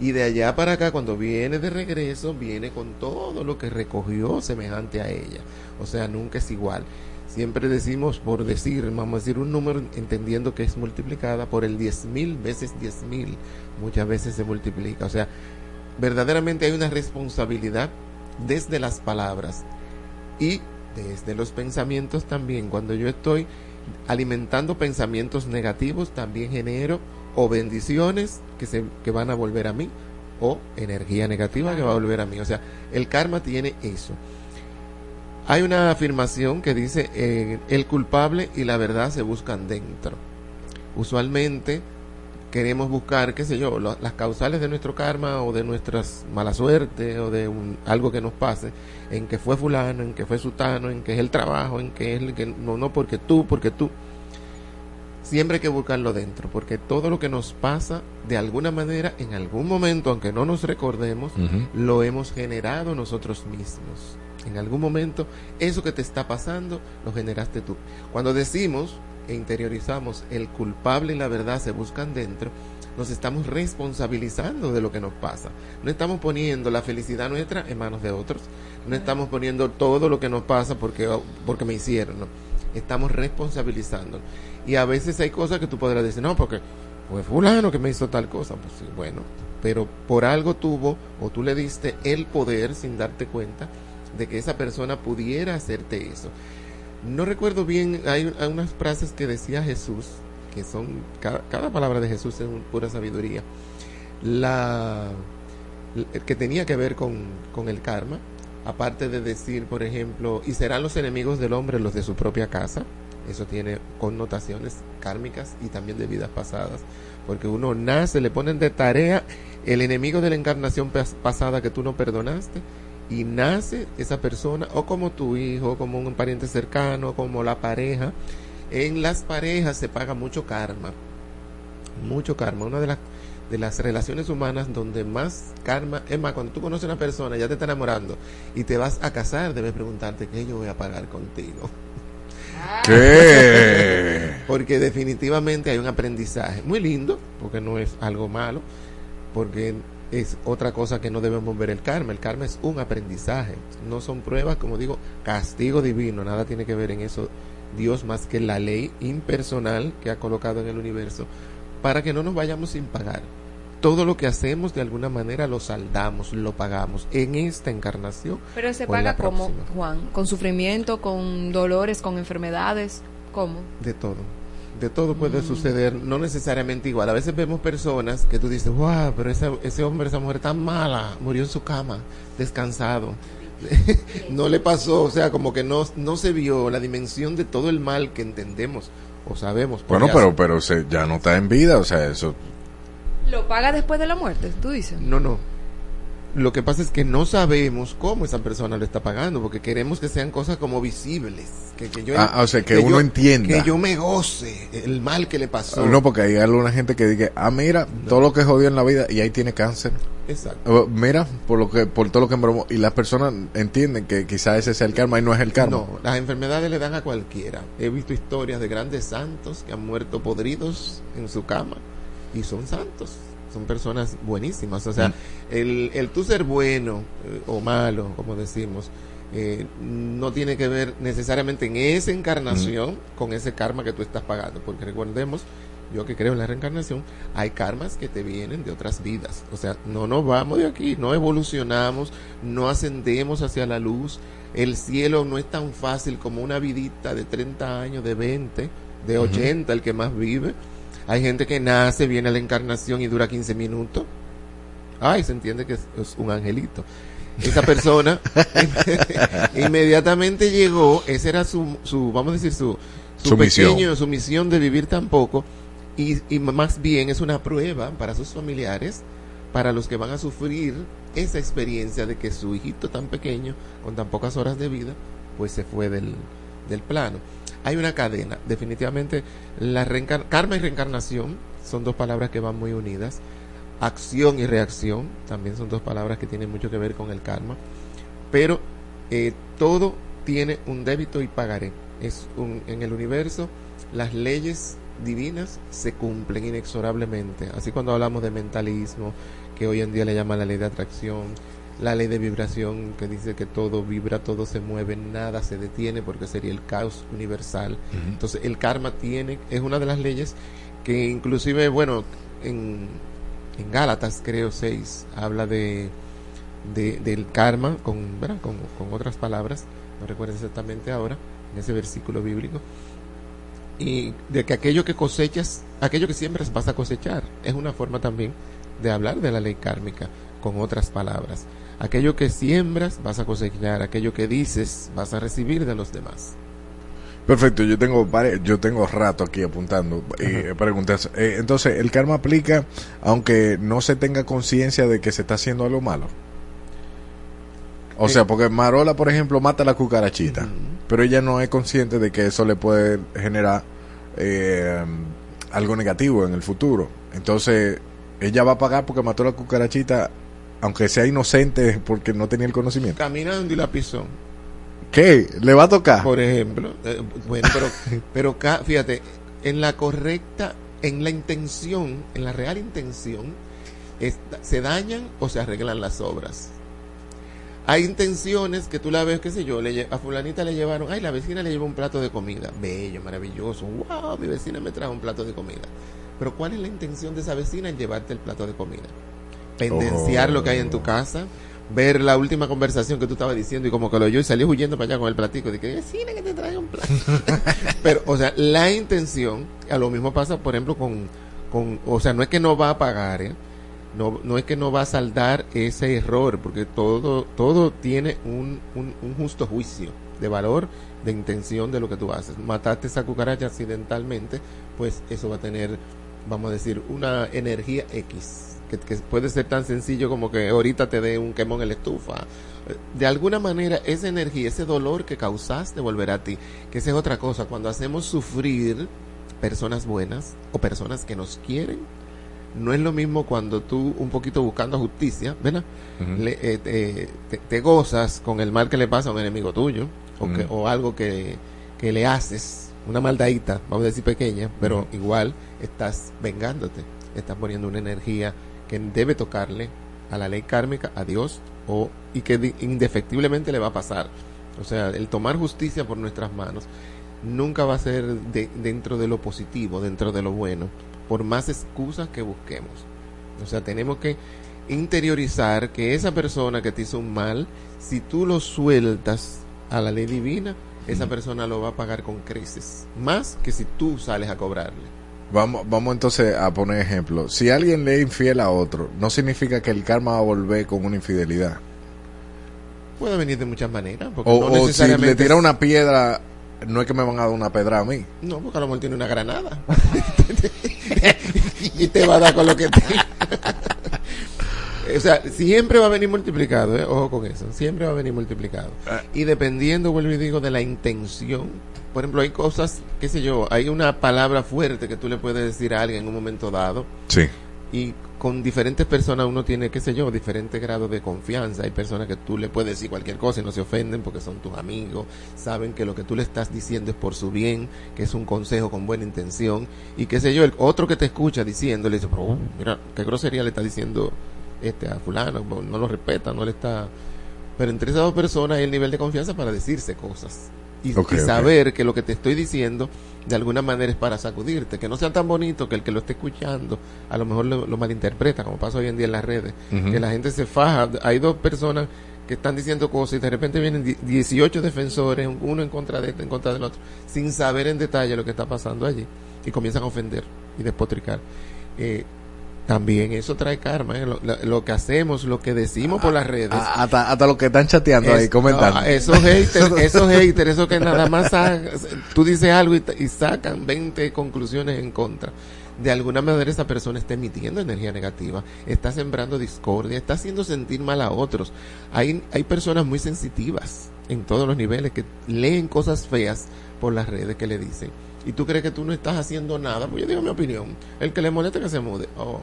y de allá para acá, cuando viene de regreso, viene con todo lo que recogió semejante a ella. O sea, nunca es igual. Siempre decimos, por decir, vamos a decir un número, entendiendo que es multiplicada por el 10.000 veces 10.000. Muchas veces se multiplica. O sea, verdaderamente hay una responsabilidad desde las palabras y desde los pensamientos también. Cuando yo estoy alimentando pensamientos negativos, también genero o bendiciones que, se, que van a volver a mí o energía negativa que va a volver a mí. O sea, el karma tiene eso. Hay una afirmación que dice, eh, el culpable y la verdad se buscan dentro. Usualmente queremos buscar, qué sé yo, lo- las causales de nuestro karma o de nuestras mala suerte o de un- algo que nos pase, en que fue fulano, en que fue sutano, en que es el trabajo, en que es el que no, no porque tú, porque tú. siempre hay que buscarlo dentro, porque todo lo que nos pasa, de alguna manera, en algún momento, aunque no nos recordemos, lo hemos generado nosotros mismos. En algún momento, eso que te está pasando, lo generaste tú. Cuando decimos e interiorizamos el culpable y la verdad se buscan dentro, nos estamos responsabilizando de lo que nos pasa. No estamos poniendo la felicidad nuestra en manos de otros. No estamos poniendo todo lo que nos pasa porque, porque me hicieron. no. Estamos responsabilizando. Y a veces hay cosas que tú podrás decir, no, porque fue fulano que me hizo tal cosa. Pues sí, bueno, pero por algo tuvo o tú le diste el poder sin darte cuenta de que esa persona pudiera hacerte eso. No recuerdo bien, hay, hay unas frases que decía Jesús, que son, cada, palabra de Jesús es pura sabiduría, la, que tenía que ver con, con el karma, aparte de decir, por ejemplo, y serán los enemigos del hombre los de su propia casa, eso tiene connotaciones kármicas y también de vidas pasadas, porque uno nace, le ponen de tarea el enemigo de la encarnación pas- pasada que tú no perdonaste, y nace esa persona, o como tu hijo, como un pariente cercano, como la pareja. En las parejas se paga mucho karma, mucho karma. Una de las de las relaciones humanas donde más karma, es más, cuando tú conoces a una persona, ya te está enamorando y te vas a casar, debes preguntarte qué yo voy a pagar contigo. ¿Qué? Porque definitivamente hay un aprendizaje muy lindo, porque no es algo malo, porque es otra cosa que no debemos ver el karma. El karma es un aprendizaje, no son pruebas, como digo, castigo divino, nada tiene que ver en eso Dios más que la ley impersonal que ha colocado en el universo para que no nos vayamos sin pagar. Todo lo que hacemos de alguna manera lo saldamos, lo pagamos en esta encarnación. Pero se paga como. Juan, con sufrimiento, con dolores, con enfermedades, ¿cómo? De todo. De todo puede Mm. suceder, no necesariamente igual. A veces vemos personas que tú dices, wow, pero ese, ese hombre, esa mujer tan mala, murió en su cama, descansado. no le pasó, o sea, como que no, no se vio la dimensión de todo el mal que entendemos o sabemos. Bueno, pero, pero se, ya no está en vida, o sea, eso. ¿Lo paga después de la muerte, tú dices? No, no. Lo que pasa es que no sabemos cómo esa persona lo está pagando, porque queremos que sean cosas como visibles. Que, que yo, Ah, o sea, que uno yo- entienda. Que yo me goce el mal que le pasó. No, porque hay alguna gente que dice, ah, mira, todo lo que jodió en la vida y ahí tiene cáncer. Exacto. Mira, por lo que por todo lo que embromó. Y las personas entienden que quizás ese sea el karma y no es el karma. No, las enfermedades le dan a cualquiera. He visto historias de grandes santos que han muerto podridos en su cama y son santos. Son personas buenísimas. O sea, Mm. el, el tú ser bueno eh, o malo, como decimos, eh, no tiene que ver necesariamente en esa encarnación con ese karma que tú estás pagando. Porque recordemos, yo que creo en la reencarnación, hay karmas que te vienen de otras vidas. O sea, no nos vamos de aquí, no evolucionamos, no ascendemos hacia la luz. El cielo no es tan fácil como una vidita de 30 años, de 20, de 80, el que más vive. Hay gente que nace, viene a la encarnación y dura 15 minutos. Ay, se entiende que es, es un angelito. Esa persona inmediatamente llegó, esa era su, su vamos a decir, su, su, Su pequeño, misión. su misión de vivir tan poco. Y, y más bien es una prueba para sus familiares, para los que van a sufrir esa experiencia de que su hijito tan pequeño, con tan pocas horas de vida, pues se fue del, del plano. Hay una cadena, definitivamente la karma y reencarnación son dos palabras que van muy unidas. Acción y reacción también son dos palabras que tienen mucho que ver con el karma. Pero eh, todo tiene un débito y pagaré. Es un, en el universo las leyes divinas se cumplen inexorablemente. Así cuando hablamos de mentalismo, que hoy en día le llaman la ley de atracción, la ley de vibración que dice que todo vibra, todo se mueve, nada se detiene porque sería el caos universal. Entonces el karma tiene, es una de las leyes que inclusive, bueno, en, en Gálatas creo 6 habla de, de- del karma con, ¿verdad? Con, con otras palabras, no recuerdo exactamente ahora, en ese versículo bíblico, y de que aquello que cosechas, aquello que siembras vas a cosechar, es una forma también de hablar de la ley kármica con otras palabras. Aquello que siembras vas a cosechar, aquello que dices vas a recibir de los demás. Perfecto, yo tengo yo tengo rato aquí apuntando eh, preguntas. Eh, entonces, ¿el karma aplica aunque no se tenga conciencia de que se está haciendo algo malo? O Eh. sea, porque Marola, por ejemplo, mata a la cucarachita, pero ella no es consciente de que eso le puede generar eh, algo negativo en el futuro. Entonces, ella va a pagar porque mató a la cucarachita, aunque sea inocente porque no tenía el conocimiento. Caminando y la pisó. ¿Qué? ¿Le va a tocar? Por ejemplo, eh, bueno, pero, pero fíjate, en la correcta, en la intención, en la real intención, se dañan o se arreglan las obras. Hay intenciones que tú la ves, qué sé yo, le a fulanita le llevaron, ay, la vecina le llevó un plato de comida, bello, maravilloso, wow, mi vecina me trajo un plato de comida. Pero ¿cuál es la intención de esa vecina en llevarte el plato de comida? Pendenciar lo que hay en tu casa, ver la última conversación que tú estabas diciendo y como que lo oyó y salió huyendo para allá con el platico de que vecina que te traiga un plato. Pero, o sea, la intención, a lo mismo pasa, por ejemplo, con, con o sea, no es que no va a pagar, ¿eh? no, no es que no va a saldar ese error, porque todo, todo tiene un, un, un justo juicio de valor, de intención de lo que tú haces. Mataste esa cucaracha accidentalmente, pues eso va a tener, vamos a decir, una energía X, que, que puede ser tan sencillo como que ahorita te dé un quemón en la estufa. De alguna manera, esa energía, ese dolor que causaste volverá a ti, que esa es otra cosa, cuando hacemos sufrir personas buenas o personas que nos quieren, no es lo mismo cuando tú un poquito buscando justicia, ¿verdad? Le- eh, te, te- te gozas con el mal que le pasa a un enemigo tuyo o, que- o algo que, que le haces, una maldadita, vamos a decir pequeña, pero igual estás vengándote, estás poniendo una energía que debe tocarle a la ley kármica, a Dios, o, y que indefectiblemente le va a pasar. O sea, el tomar justicia por nuestras manos nunca va a ser de- dentro de lo positivo, dentro de lo bueno, por más excusas que busquemos. O sea, tenemos que interiorizar que esa persona que te hizo un mal, si tú lo sueltas a la ley divina, esa persona lo va a pagar con creces, más que si tú sales a cobrarle. Vamos, vamos entonces a poner ejemplo. Si alguien le es infiel a otro, no significa que el karma va a volver con una infidelidad. Puede venir de muchas maneras, porque O, no o si le tira una piedra, no es que me van a dar una pedra a mí. No, porque a lo mejor tiene una granada. y te va a dar con lo que tiene. o sea, siempre va a venir multiplicado, ¿eh? ojo con eso. Siempre va a venir multiplicado. Y dependiendo, vuelvo y digo, de la intención. Por ejemplo, hay cosas, qué sé yo, hay una palabra fuerte que tú le puedes decir a alguien en un momento dado. Sí. Y con diferentes personas uno tiene, qué sé yo, diferentes grados de confianza. Hay personas que tú le puedes decir cualquier cosa y no se ofenden porque son tus amigos, saben que lo que tú le estás diciendo es por su bien, que es un consejo con buena intención. Y qué sé yo, el otro que te escucha diciendo, le dice, pero uh, mira, qué grosería le está diciendo este a fulano, no lo respeta, no le está... Pero entre esas dos personas hay el nivel de confianza para decirse cosas. Y, saber que lo que te estoy diciendo de alguna manera es para sacudirte, que no sea tan bonito que el que lo esté escuchando a lo mejor lo, lo malinterpreta, como pasa hoy en día en las redes, que la gente se faja, hay dos personas que están diciendo cosas y de repente vienen di- 18 defensores, uno en contra de este, en contra del otro, sin saber en detalle lo que está pasando allí y comienzan a ofender y despotricar. Eh, también eso trae karma, ¿eh? lo, lo- lo que hacemos, lo que decimos por las redes. A- hasta, hasta los que están chateando ahí, comentando. no, esos haters, esos haters, esos que nada más tú dices algo y, y sacan 20 conclusiones en contra. De alguna manera esa persona está emitiendo energía negativa, está sembrando discordia, está haciendo sentir mal a otros. Hay, hay personas muy sensitivas en todos los niveles que leen cosas feas por las redes que le dicen. Y tú crees que tú no estás haciendo nada, pues yo digo mi opinión. El que le moleste que se mude. Oh,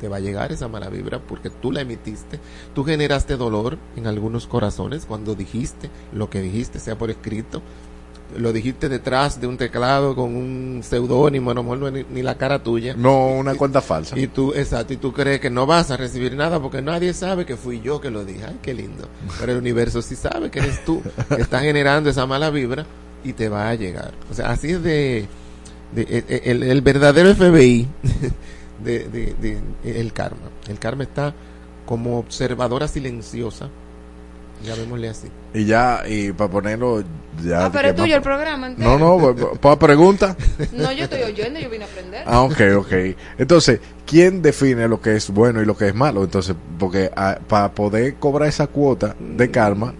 te va a llegar esa mala vibra porque tú la emitiste, tú generaste dolor en algunos corazones cuando dijiste lo que dijiste, sea por escrito, lo dijiste detrás de un teclado con un seudónimo, a lo mejor no es ni, ni la cara tuya. No, una cuenta falsa. Y tú, exacto, y tú crees que no vas a recibir nada porque nadie sabe que fui yo que lo dije. Ay, qué lindo. Pero el universo sí sabe que eres tú que estás generando esa mala vibra y te va a llegar. O sea, así es de, de- e- e- el, el verdadero FBI de, de- de- el karma. El karma está como observadora silenciosa, llamémosle así. Y ya, y para ponerlo, ya. Ah, pero es tuyo el programa entero. No, no, pues, para pregunta. No, yo estoy oyendo, yo vine a aprender. Ah, ok, ok. Entonces, ¿quién define lo que es bueno y lo que es malo? Entonces, porque ah, para poder cobrar esa cuota de karma,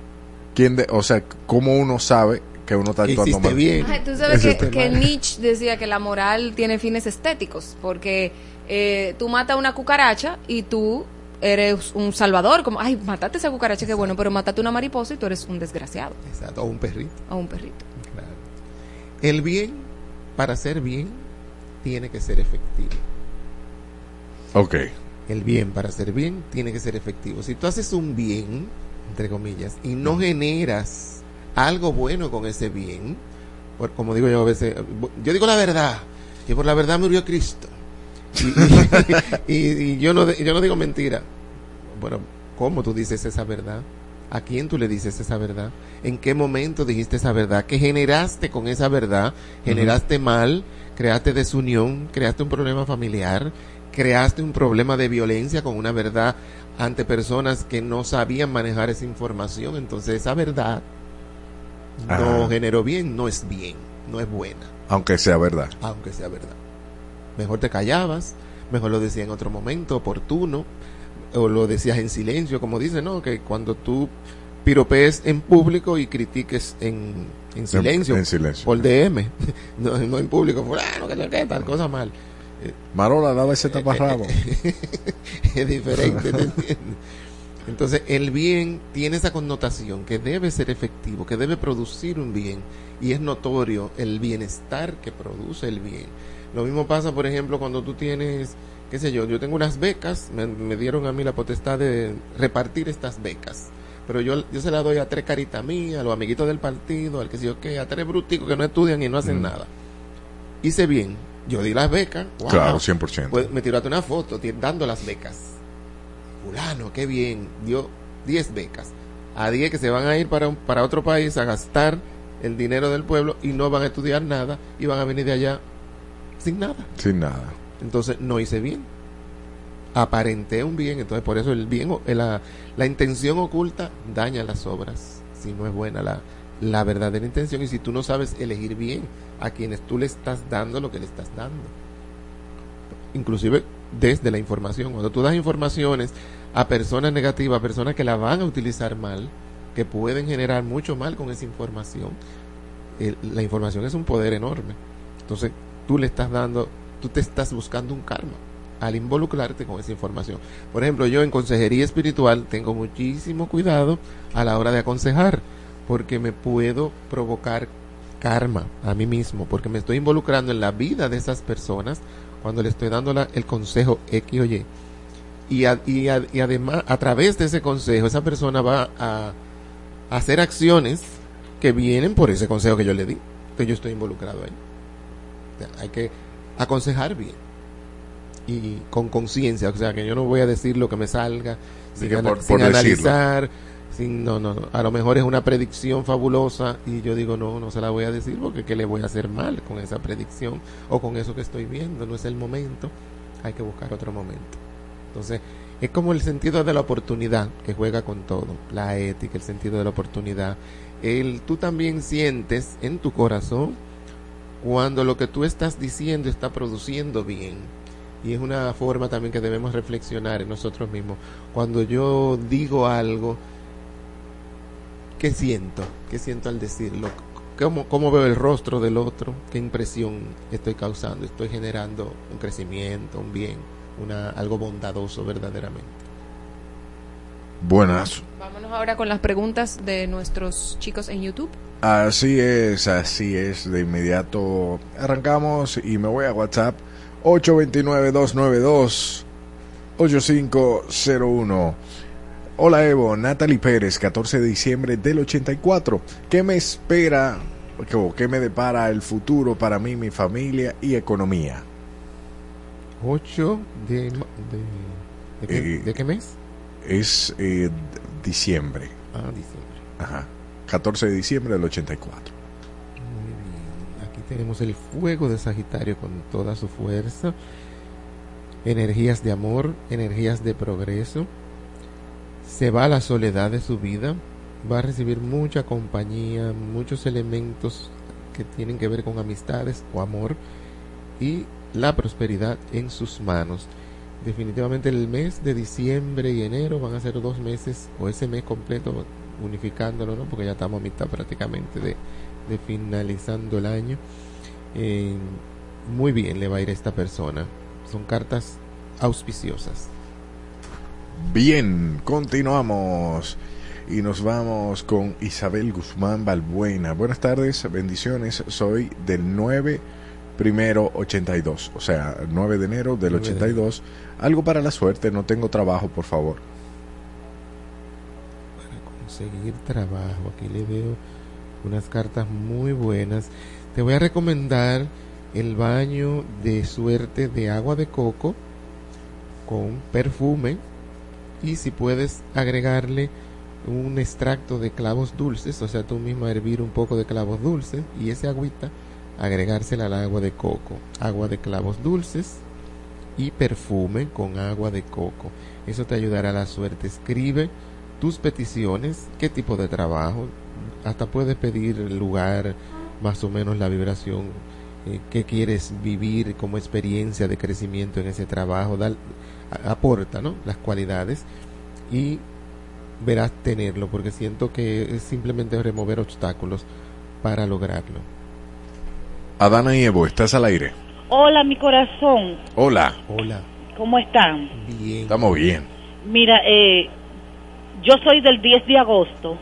¿quién de, o sea, cómo uno sabe que uno está actuando mal? bien. Ay, tú sabes que. Nietzsche decía que la moral tiene fines estéticos, porque eh, tú matas una cucaracha y tú eres un salvador, como, ay, mataste esa cucaracha, qué bueno, pero mataste una mariposa y tú eres un desgraciado, Exacto, o un perrito. o un perrito. Claro. El bien, para ser bien, tiene que ser efectivo. Ok. El bien para hacer bien tiene que ser efectivo. Si tú haces un bien, entre comillas, y no generas algo bueno con ese bien, por- como digo yo a veces, yo digo la verdad, y por la verdad murió Cristo. Y, y- y yo, no, yo no digo mentira. Bueno, ¿cómo tú dices esa verdad? ¿A quién tú le dices esa verdad? ¿En qué momento dijiste esa verdad? ¿Qué generaste con esa verdad? ¿Generaste mal? ¿Creaste desunión? ¿Creaste un problema familiar? ¿Creaste un problema de violencia con una verdad ante personas que no sabían manejar esa información? Entonces esa verdad no generó bien, no es bien, no es buena Aunque sea verdad. aunque sea verdad. Mejor te callabas, mejor lo decías en otro momento oportuno, o lo decías en silencio, como dice, ¿no? Que cuando tú piropees en público y critiques en, en silencio, en silencio. por DM, no, no en público, fulano, que que tal cosa mal. Marola, daba ese taparrabo. es diferente, ¿te entiendes? Entonces, el bien tiene esa connotación que debe ser efectivo, que debe producir un bien, y es notorio el bienestar que produce el bien. Lo mismo pasa, por ejemplo, cuando tú tienes, qué sé yo, yo tengo unas becas, me, me dieron a mí la potestad de repartir estas becas. Pero yo, yo se las doy a tres caritas mías, a los amiguitos del partido, al que sé yo qué, a tres bruticos que no estudian y no hacen Mm. nada. Hice bien, yo di las becas, wow. Claro, 100%. Pues me tiraste una foto dando las becas. Fulano, qué bien, dio 10 becas. A 10 que se van a ir para, un- para otro país a gastar el dinero del pueblo y no van a estudiar nada y van a venir de allá sin nada. Sin nada. Entonces no hice bien. Aparenté un bien, entonces por eso el bien, o- eh, la, la intención oculta daña las obras, si no es buena la, la verdadera intención y si tú no sabes elegir bien a quienes tú le estás dando lo que le estás dando. Inclusive desde la información, cuando tú das informaciones a personas negativas, a personas que la van a utilizar mal, que pueden generar mucho mal con esa información, la información es un poder enorme. Entonces tú le estás dando, tú te estás buscando un karma al involucrarte con esa información. Por ejemplo, yo en consejería espiritual tengo muchísimo cuidado a la hora de aconsejar, porque me puedo provocar karma a mí mismo, porque me estoy involucrando en la vida de esas personas cuando le estoy dando la- el consejo X o Y. Y, a- y, a- y además, a través de ese consejo, esa persona va a, a hacer acciones que vienen por ese consejo que yo le di. Entonces yo estoy involucrado ahí. O sea, hay que aconsejar bien y con conciencia, o sea, que yo no voy a decir lo que me salga sin, que por- sin por decirlo. No, no. a lo mejor es una predicción fabulosa y yo digo, no, no se la voy a decir porque qué le voy a hacer mal con esa predicción o con eso que estoy viendo, no es el momento, hay que buscar otro momento. Entonces, es como el sentido de la oportunidad que juega con todo, la ética, el sentido de la oportunidad. El, tú también sientes en tu corazón cuando lo que tú estás diciendo está produciendo bien. Y es una forma también que debemos reflexionar en nosotros mismos. Cuando yo digo algo, ¿qué siento? ¿Qué siento al decirlo? ¿Cómo, cómo veo el rostro del otro? ¿Qué impresión estoy causando? ¿Estoy generando un crecimiento, un bien, una, algo bondadoso verdaderamente? Buenazo. Vámonos ahora con las preguntas de nuestros chicos en YouTube. Así es, así es. De inmediato arrancamos y me voy a WhatsApp 829-292-8501. Hola Evo, Natalie Pérez, 14 de diciembre del 84. ¿Qué me espera o qué me depara el futuro para mí, mi familia y economía? 8 de, ma- de, de, qué, Eh, de qué mes? Es eh, diciembre. Ah, diciembre. Ajá. 14 de diciembre del 84. Muy bien. Aquí tenemos el fuego de Sagitario con toda su fuerza. Energías de amor, energías de progreso. Se va a la soledad de su vida. Va a recibir mucha compañía, muchos elementos que tienen que ver con amistades o amor. Y la prosperidad en sus manos. Definitivamente el mes de diciembre y enero van a ser dos meses o ese mes completo unificándolo, ¿no? Porque ya estamos a mitad prácticamente de, finalizando el año. Eh, muy bien le va a ir a esta persona. Son cartas auspiciosas. Bien, continuamos y nos vamos con Isabel Guzmán Balbuena. Buenas tardes, bendiciones. Soy del 9 primero 82, o sea, 9 de enero del 9 de 82. Algo para la suerte, no tengo trabajo, por favor. conseguir trabajo. Aquí le veo unas cartas muy buenas. Te voy a recomendar el baño de suerte de agua de coco con perfume y si puedes agregarle un extracto de clavos dulces, o sea, tú misma hervir un poco de clavos dulces y ese agüita agregársela al agua de coco, agua de clavos dulces y perfume con agua de coco. Eso te ayudará a la suerte. Escribe tus peticiones, qué tipo de trabajo, hasta puedes pedir lugar, más o menos la vibración, eh, qué quieres vivir como experiencia de crecimiento en ese trabajo, aporta ¿no? las cualidades y verás tenerlo, porque siento que es simplemente remover obstáculos para lograrlo. Adana y Evo, estás al aire. Hola, mi corazón. Hola, Hola, ¿Cómo están? bien. estamos bien. Mira, eh, yo soy del 10 de agosto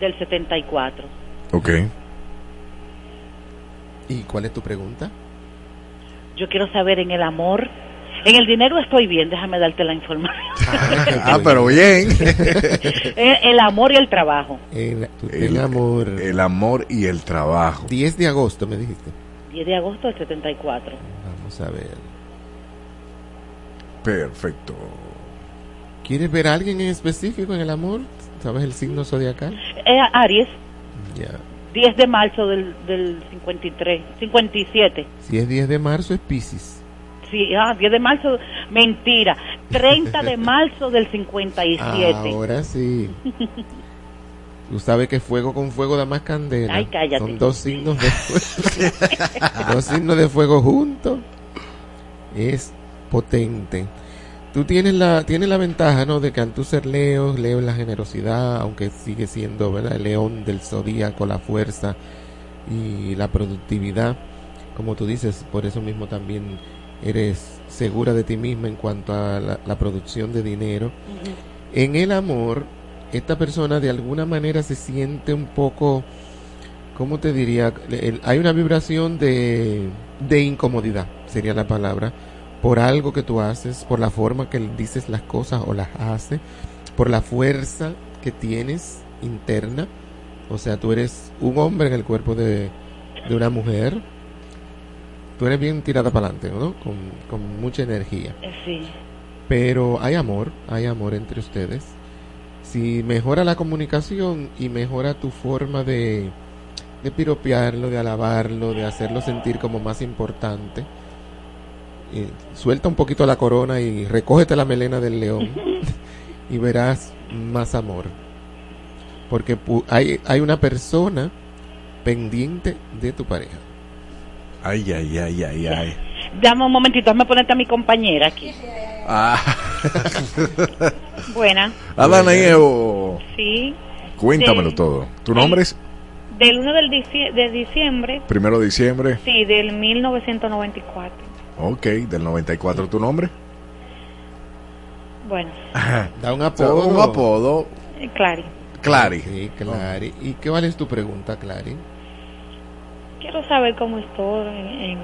del 74. Ok. ¿Y cuál es tu pregunta? Yo quiero saber en el amor. En el dinero estoy bien, déjame darte la información. Ah, pero bien. El amor y el trabajo. El, amor. el amor y el trabajo. 10 de agosto, me dijiste. 10 de agosto del 74. Vamos a ver. Perfecto. ¿Quieres ver a alguien en específico en el amor? ¿Sabes el signo zodiacal? Eh, Aries, Ya. 10 de marzo del, del 53, 57. Si es 10 de marzo, es Pisces. Sí, ah, 10 de marzo, mentira. 30 de marzo del 57. Ahora sí. Tú sabes que fuego con fuego da más candela. Ay, cállate. Son dos signos de fuego. dos signos de fuego juntos. Es potente. Tú tienes la, tienes la ventaja, ¿no? De que al tú ser Leo, Leo es la generosidad, aunque sigue siendo, ¿verdad? El león del zodíaco, la fuerza y la productividad. Como tú dices, por eso mismo también eres segura de ti misma en cuanto a la, la producción de dinero. En el amor, esta persona de alguna manera se siente un poco, ¿cómo te diría? El- hay una vibración de, de incomodidad, sería la palabra, por algo que tú haces, por la forma que dices las cosas o las haces, por la fuerza que tienes interna. O sea, tú eres un hombre en el cuerpo de, de una mujer. Tú eres bien tirada para adelante, ¿no? Con, con mucha energía. Eh, Sí. Pero hay amor, hay amor entre ustedes. Si mejora la comunicación y mejora tu forma de, de piropearlo, de alabarlo, de hacerlo sentir como más importante, eh, suelta un poquito la corona y recógete la melena del león y verás más amor. Porque pu- hay, hay una persona pendiente de tu pareja. Ay, ay, ay, ay, ay. Dame un momentito, déjame ponerte a mi compañera aquí. Ah, Buena, Adana y Evo, sí. cuéntamelo todo. ¿Tu nombre es? Del 1 del dicie- de diciembre, Primero de diciembre. sí, del 1994. Ok, del 94. ¿Tu nombre? Bueno, Da un apodo. un apodo. eh, Clary, Clary. Sí, Clary. ¿Y qué vale es tu pregunta, Clary? Quiero saber cómo estoy en, en,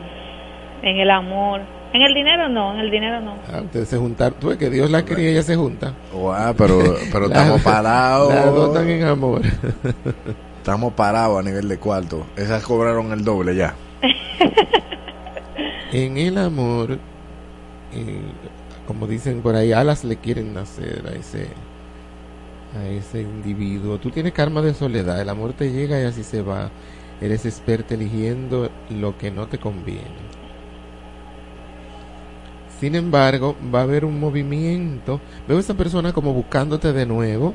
en el amor. En el dinero no, en el dinero no. Ah, ustedes se juntaron. Tú ves que Dios la quería y ella se junta. Guau, pero, pero estamos parados. Las dos están en amor. Estamos parados a nivel de cuarto. Esas cobraron el doble ya. en el amor, eh, como dicen por ahí, alas le quieren nacer a ese, a ese individuo. Tú tienes karma de soledad. El amor te llega y así se va. Eres experta eligiendo lo que no te conviene. Sin embargo, va a haber un movimiento. Veo a esa persona como buscándote de nuevo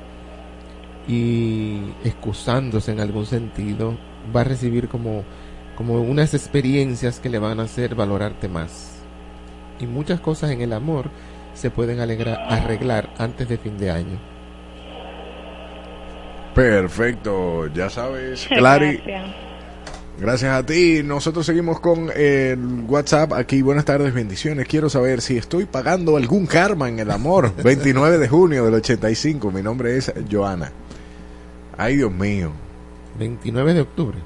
y excusándose en algún sentido. Va a recibir como, como unas experiencias que le van a hacer valorarte más. Y muchas cosas en el amor se pueden alegra- arreglar antes de fin de año. Perfecto, ya sabes, Clary. Gracias. Gracias a ti. Nosotros seguimos con el WhatsApp aquí. Buenas tardes, bendiciones. Quiero saber si estoy pagando algún karma en el amor. 29 de junio del 85. Mi nombre es Joana. Ay, Dios mío. 29 de octubre.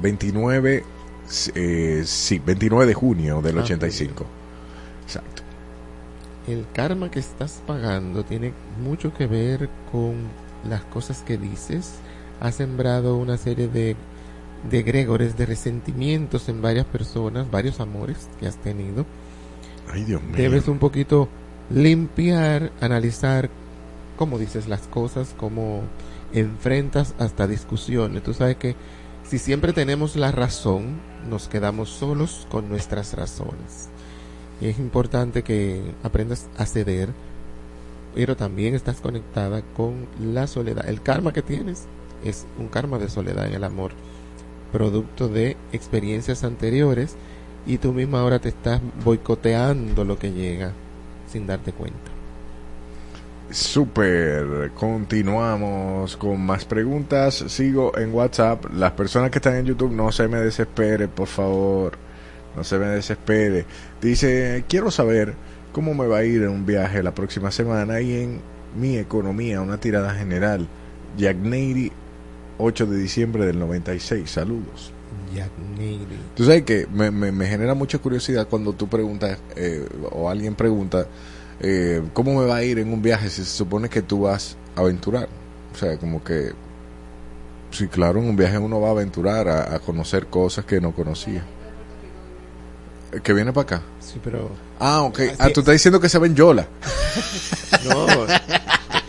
29 eh, sí, 29 de junio del 85. Exacto. El karma que estás pagando tiene mucho que ver con las cosas que dices. Has sembrado una serie de, de egregores, de resentimientos en varias personas, varios amores que has tenido. Ay, Dios mío. Debes un poquito limpiar, analizar cómo dices las cosas, cómo enfrentas hasta discusiones. Tú sabes que si siempre tenemos la razón, nos quedamos solos con nuestras razones. Y es importante que aprendas a ceder, pero también estás conectada con la soledad. El karma que tienes es un karma de soledad en el amor, producto de experiencias anteriores y tú misma ahora te estás boicoteando lo que llega sin darte cuenta. Super, continuamos con más preguntas. Sigo en WhatsApp. Las personas que están en YouTube no se me desespere, por favor. No se me desespere. Dice, quiero saber cómo me va a ir en un viaje la próxima semana y en mi economía, una tirada general. Jack 8 de diciembre del 96. Saludos. Jack Nady. Tú sabes que me, me, me genera mucha curiosidad cuando tú preguntas eh, o alguien pregunta eh, cómo me va a ir en un viaje si se supone que tú vas a aventurar. O sea, como que, sí, claro, en un viaje uno va a aventurar, a, a conocer cosas que no conocía. ¿Que viene para acá? Sí, pero Ah, ok. Así Ah, tú estás diciendo que se va en Yola. no,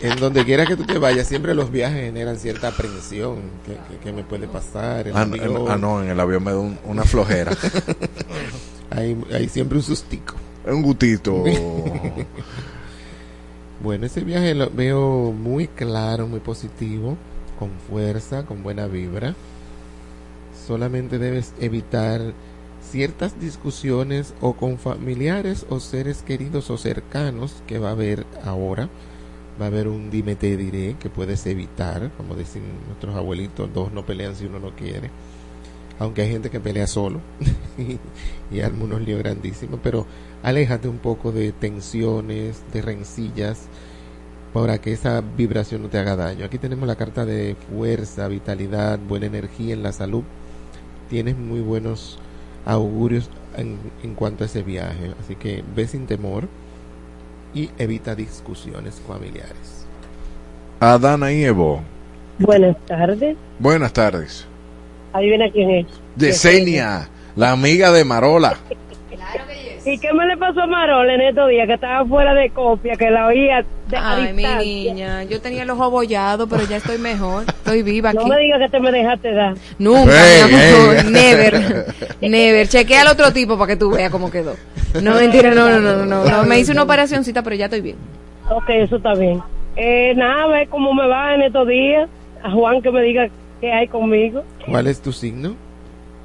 en donde quiera que tú te vayas, siempre los viajes generan cierta aprensión. ¿Qué, qué- qué me puede pasar? Ah, ah, no, en el avión me da un- una flojera. Hay, hay siempre un sustico. un gustito. Bueno, ese viaje lo veo muy claro, muy positivo, con fuerza, con buena vibra. Solamente debes evitar ciertas discusiones o con familiares o seres queridos o cercanos que va a haber ahora. Va a haber un dime te diré que puedes evitar, como dicen nuestros abuelitos, dos no pelean si uno no quiere. Aunque hay gente que pelea solo y arma unos líos grandísimos, pero aléjate un poco de tensiones, de rencillas, para que esa vibración no te haga daño. Aquí tenemos la carta de fuerza, vitalidad, buena energía en la salud. Tienes muy buenos augurios en, en cuanto a ese viaje, así que ve sin temor y evita discusiones familiares. Adana y Evo. Buenas tardes. Buenas tardes. Adivina quién es. Yesenia, la amiga de Marola. ¿Y qué me le pasó a Marol en estos días que estaba fuera de copia, que la oía de a Ay, mi niña, yo tenía el ojo abollado, pero ya estoy mejor. Estoy viva aquí. No me digas que te me dejaste dar. Nunca, Ey, mi amor, ey. never, never. Chequea al otro tipo para que tú veas cómo quedó. No, mentira, no, no, no, no, no. Me hice una operacioncita, pero ya estoy bien. Ok, eso está bien. Eh, nada, a ver cómo me va en estos días. A Juan que me diga qué hay conmigo. ¿Cuál es tu signo?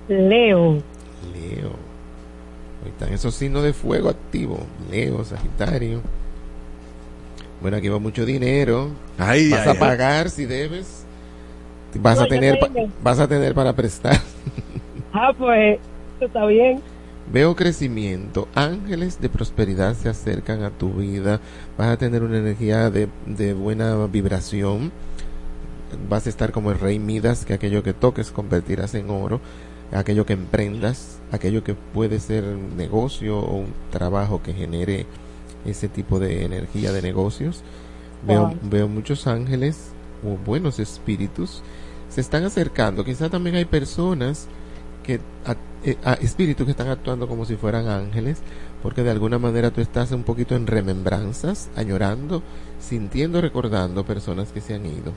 Leo. Leo. Ahí están esos signos de fuego activos. Leo, Sagitario. Bueno, aquí va mucho dinero. Ay, vas ay, a ay. pagar si debes. Vas No, a tener vas a tener para prestar. Ah, pues, está bien. Veo crecimiento. Ángeles de prosperidad se acercan a tu vida. Vas a tener una energía de, de buena vibración. Vas a estar como el rey Midas, que aquello que toques convertirás en oro. Aquello que emprendas, aquello que puede ser un negocio o un trabajo que genere ese tipo de energía de negocios. Veo, Wow. veo muchos ángeles o buenos espíritus se están acercando. Quizá también hay personas que a- eh, a espíritus que están actuando como si fueran ángeles, porque de alguna manera tú estás un poquito en remembranzas, añorando, sintiendo, recordando personas que se han ido,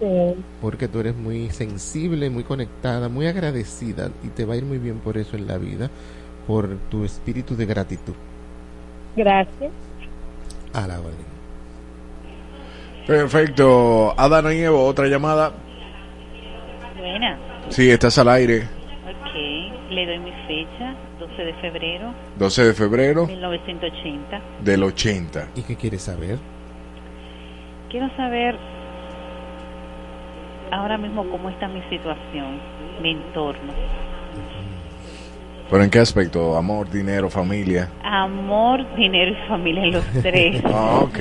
Sí. porque tú eres muy sensible, muy conectada, muy agradecida y te va a ir muy bien por eso en la vida, por tu espíritu de gratitud. Gracias. A la orden. Perfecto. Adana y Evo, otra llamada. Buena. Sí, estás al aire. Ok. Le doy mi fecha, 12 de febrero 12 de febrero 1980. del 80. ¿Y qué quieres saber? Quiero saber ahora mismo cómo está mi situación, mi entorno. ¿Pero en qué aspecto? Amor, dinero, familia. Amor, dinero y familia, los tres. Ah, ok,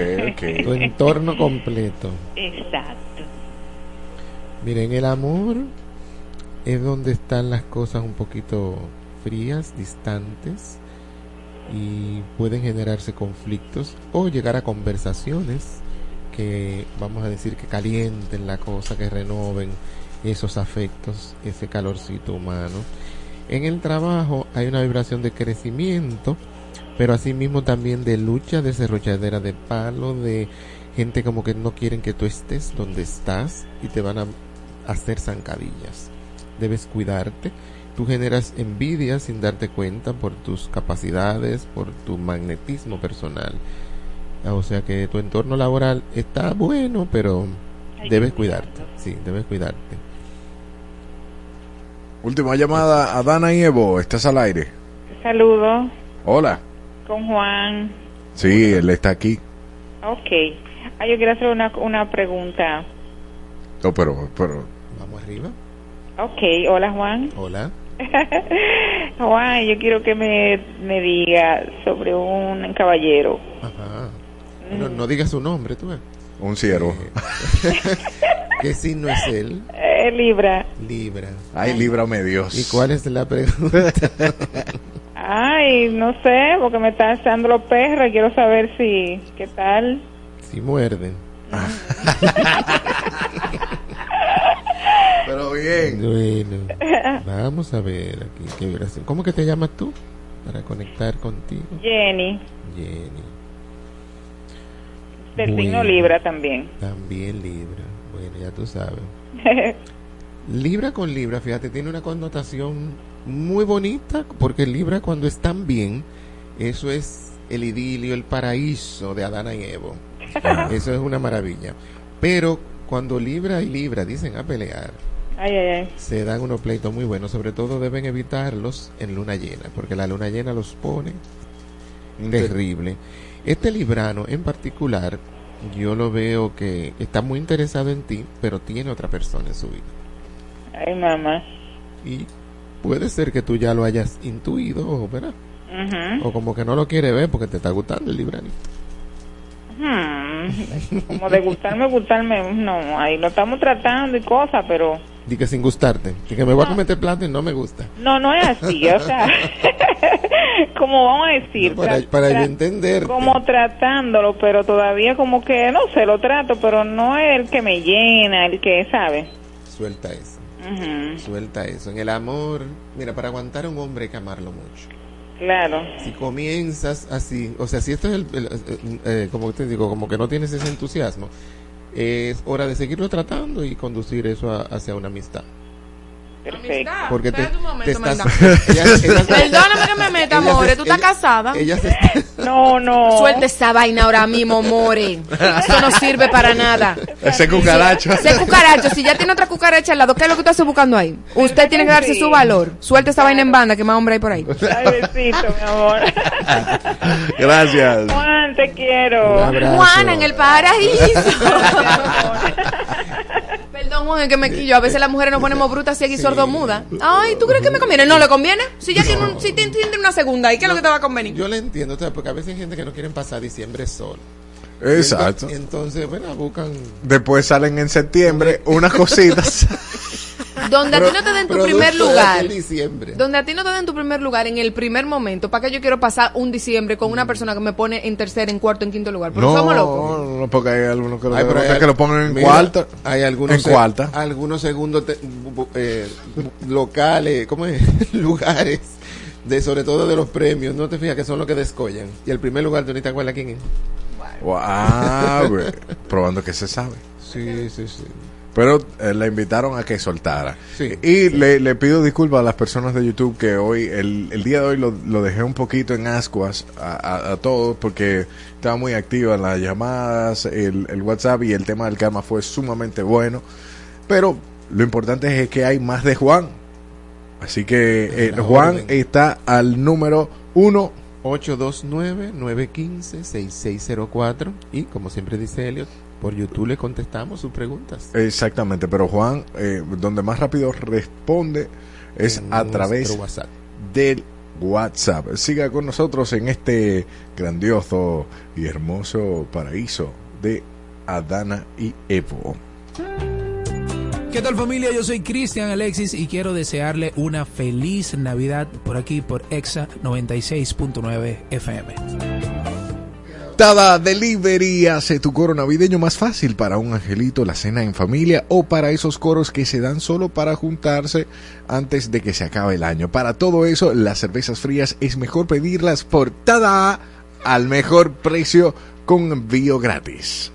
Tu ok. entorno completo. Exacto. Miren, el amor es donde están las cosas un poquito frías, distantes y pueden generarse conflictos o llegar a conversaciones que vamos a decir que calienten la cosa, que renoven esos afectos, ese calorcito humano. En el trabajo hay una vibración de crecimiento, pero asimismo también de lucha, de serruchadera de palo, de gente como que no quieren que tú estés donde estás y te van a hacer zancadillas. Debes cuidarte. Tú generas envidia sin darte cuenta por tus capacidades, por tu magnetismo personal. Ah, O sea que tu entorno laboral está bueno, pero Hay debes cuidarte. Sí, debes cuidarte. Última llamada a Dana y Evo. Estás al aire. Saludos Hola. con Juan. Sí, él está aquí. Ok. Ah, yo quiero hacer una, una pregunta. No, pero, pero Vamos arriba. Ok, hola Juan. Hola. Juan, yo quiero que me, me diga sobre un caballero. Ajá. No, no digas su nombre, tú. un ciervo. ¿Qué signo es él? Eh, Libra. Libra. Ay, líbrame Dios. ¿Y cuál es la pregunta? Ay, no sé, porque me están echando los perros y quiero saber si, ¿qué tal? si muerden. Pero bien. Bueno, vamos a ver aquí qué vibración. ¿Cómo que te llamas tú? Para conectar contigo. Jenny, Jenny. Del Bueno. signo Libra también. También Libra. Bueno, ya tú sabes. Libra con Libra, fíjate, tiene una connotación muy bonita porque Libra cuando están bien, eso es el idilio, el paraíso de Adana y Evo. Eso es una maravilla. Pero cuando Libra y Libra dicen a pelear, Ay, ay, ay. se dan unos pleitos muy buenos. Sobre todo deben evitarlos en luna llena, porque la luna llena los pone terrible. Este librano en particular, yo lo veo que está muy interesado en ti, pero tiene otra persona en su vida. Ay, mamá. Y puede ser que tú ya lo hayas intuido, ¿verdad? O como que no lo quiere ver porque te está gustando el libranito. Hmm, Como de gustarme, gustarme, no, ahí lo estamos tratando y cosas, pero Di que sin gustarte. Que me voy a cometer plata y no me gusta. no, no es así, o sea, como vamos a decir, No, para para yo entender. como tratándolo, pero todavía como que, no sé, lo trato, pero no es el que me llena, el que sabe. Suelta eso. Ujú, Suelta eso. En el amor, mira, para aguantar a un hombre hay que amarlo mucho. Claro, Si comienzas así, o sea, si esto es el, el- eh, eh, como te digo, como que no tienes ese entusiasmo, es hora de seguirlo tratando y conducir eso a- hacia una amistad. Perfecto. Porque te, Espérate un momento, te estás, Magda. ella- ella- Perdóname que me meta, more. ¿Tú estás casada? Ella se está- No, no. Suelta esa vaina ahora mismo, more. Eso no sirve para nada. Ese cucaracho. Ese cucaracho, si ya tiene otra cucaracha al lado, ¿qué es lo que usted está buscando ahí? Usted tiene que darse su valor. Suelta esa vaina en banda, que más hombre hay por ahí. Ay, besito, mi amor. Gracias. Juan, te quiero. Juana en el paraíso. Perdón, Juan, es que me quillo. A veces las mujeres nos ponemos brutas, ciegas y sordomudas. Ay, ¿tú crees que me conviene? No le conviene. Si ya tiene, un, si tiene, tiene una segunda, ¿y qué es lo que te va a convenir? Yo le entiendo, porque a veces hay gente que no quieren pasar diciembre solo. Exacto. Entonces, bueno, buscan. Después salen en septiembre unas cositas. Donde a ti no te den tu primer lugar. diciembre. Donde a ti no te den tu primer lugar en el primer momento. ¿Para qué yo quiero pasar un diciembre con una persona que me pone en tercer, en cuarto, en quinto lugar? Porque somos locos. no, no, porque hay algunos que lo, Ay, pero hay- que lo pongan en mira, cuarta. Hay algunos En se- cuarta. algunos segundos te- eh, locales, ¿cómo es? lugares de sobre todo de los premios, no te fijas que son los que descollan. Y el primer lugar, ¿tú ni te acuerdas quién es? Güey. Probando que se sabe. Sí, sí, sí. Pero eh, la invitaron a que soltara. Sí. Y le, le pido disculpas a las personas de YouTube que hoy, el, el día de hoy lo, lo dejé un poquito en ascuas a, a- a todos porque estaba muy activa en las llamadas, el, el WhatsApp y el tema del karma fue sumamente bueno. Pero lo importante es que hay más de Juan. Así que eh, Juan orden. está al número uno 829-915-6604 y como siempre dice Elliot, por YouTube le contestamos sus preguntas. Exactamente, pero Juan, eh, donde más rápido responde es a través WhatsApp. del WhatsApp. Siga con nosotros en este grandioso y hermoso paraíso de Adana y Evo. ¿Qué tal familia? Yo soy Cristian Alexis y quiero desearle una feliz Navidad por aquí por EXA 96.9 FM. Octada Delivery hace tu coro navideño más fácil para un angelito, la cena en familia o para esos coros que se dan solo para juntarse antes de que se acabe el año. Para todo eso, las cervezas frías es mejor pedirlas por Tada al mejor precio con envío gratis.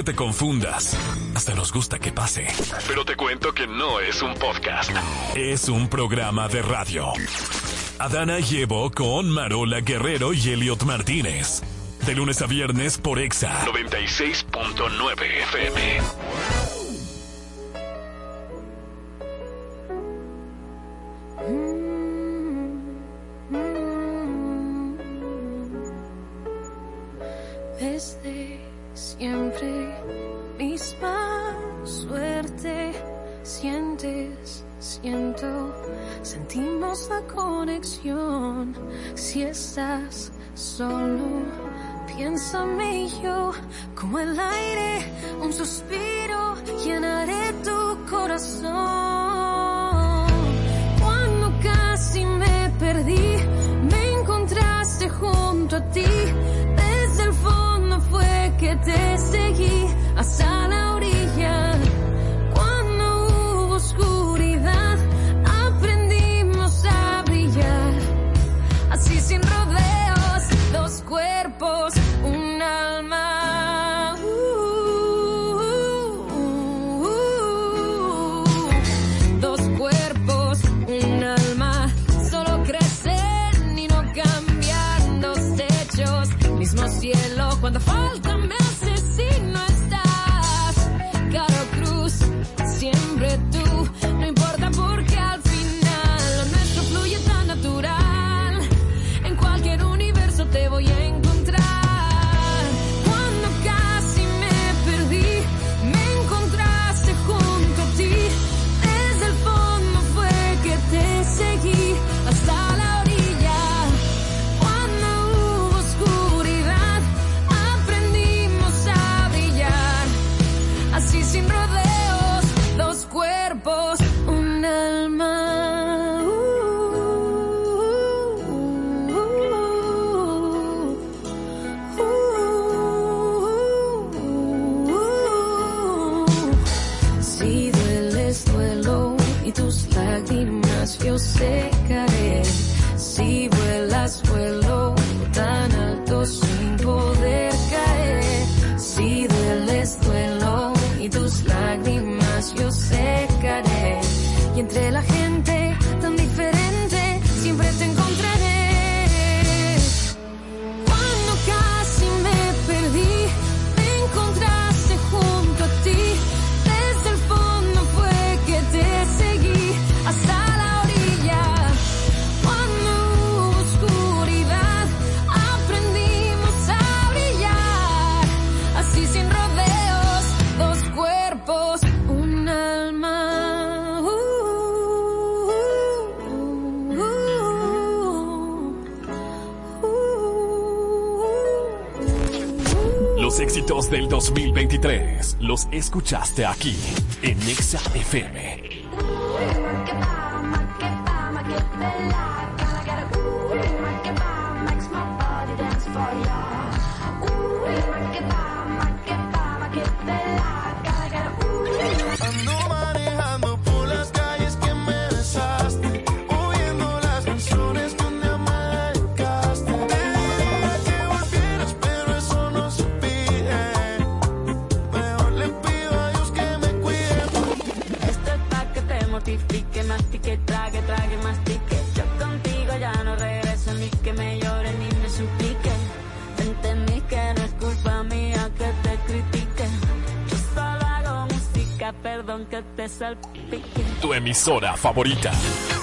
que te confundas. Hasta nos gusta que pase. Pero te cuento que no es un podcast. Es un programa de radio. Adana llevo con Marola Guerrero y Elliot Martínez. De lunes a viernes por Exa 96.9 FM. del 2023 los escuchaste aquí en Nexa FM emisora favorita.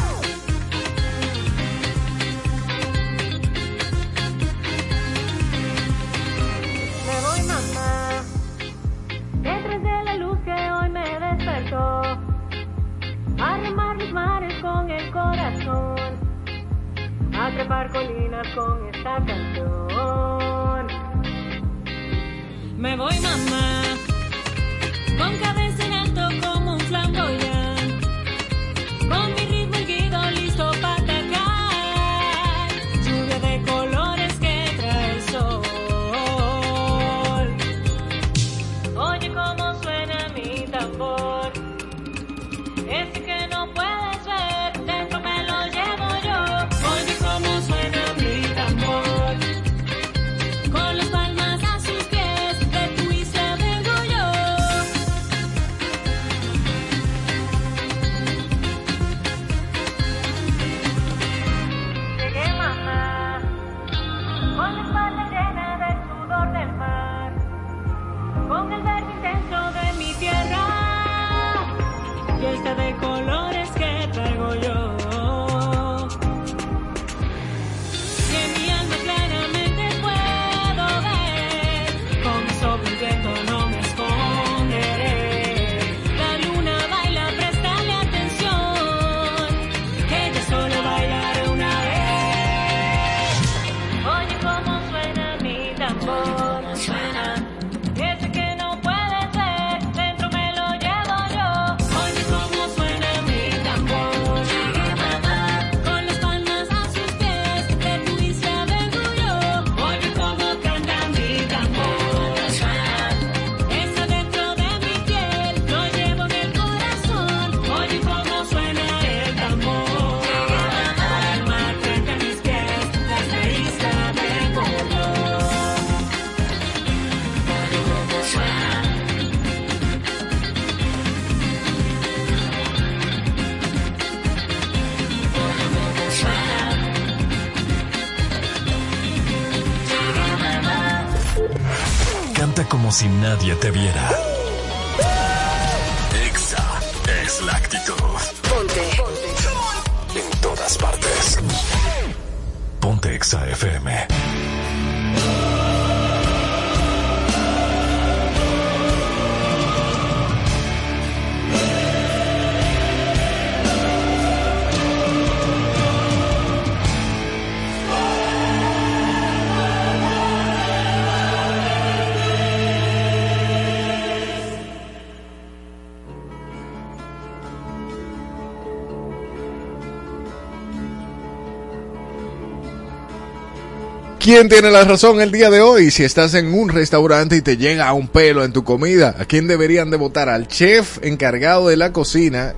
nadie te viera. ¿Quién tiene la razón el día de hoy? Si estás en un restaurante y te llega un pelo en tu comida, ¿a quién deberían de votar? ¿Al chef encargado de la cocina,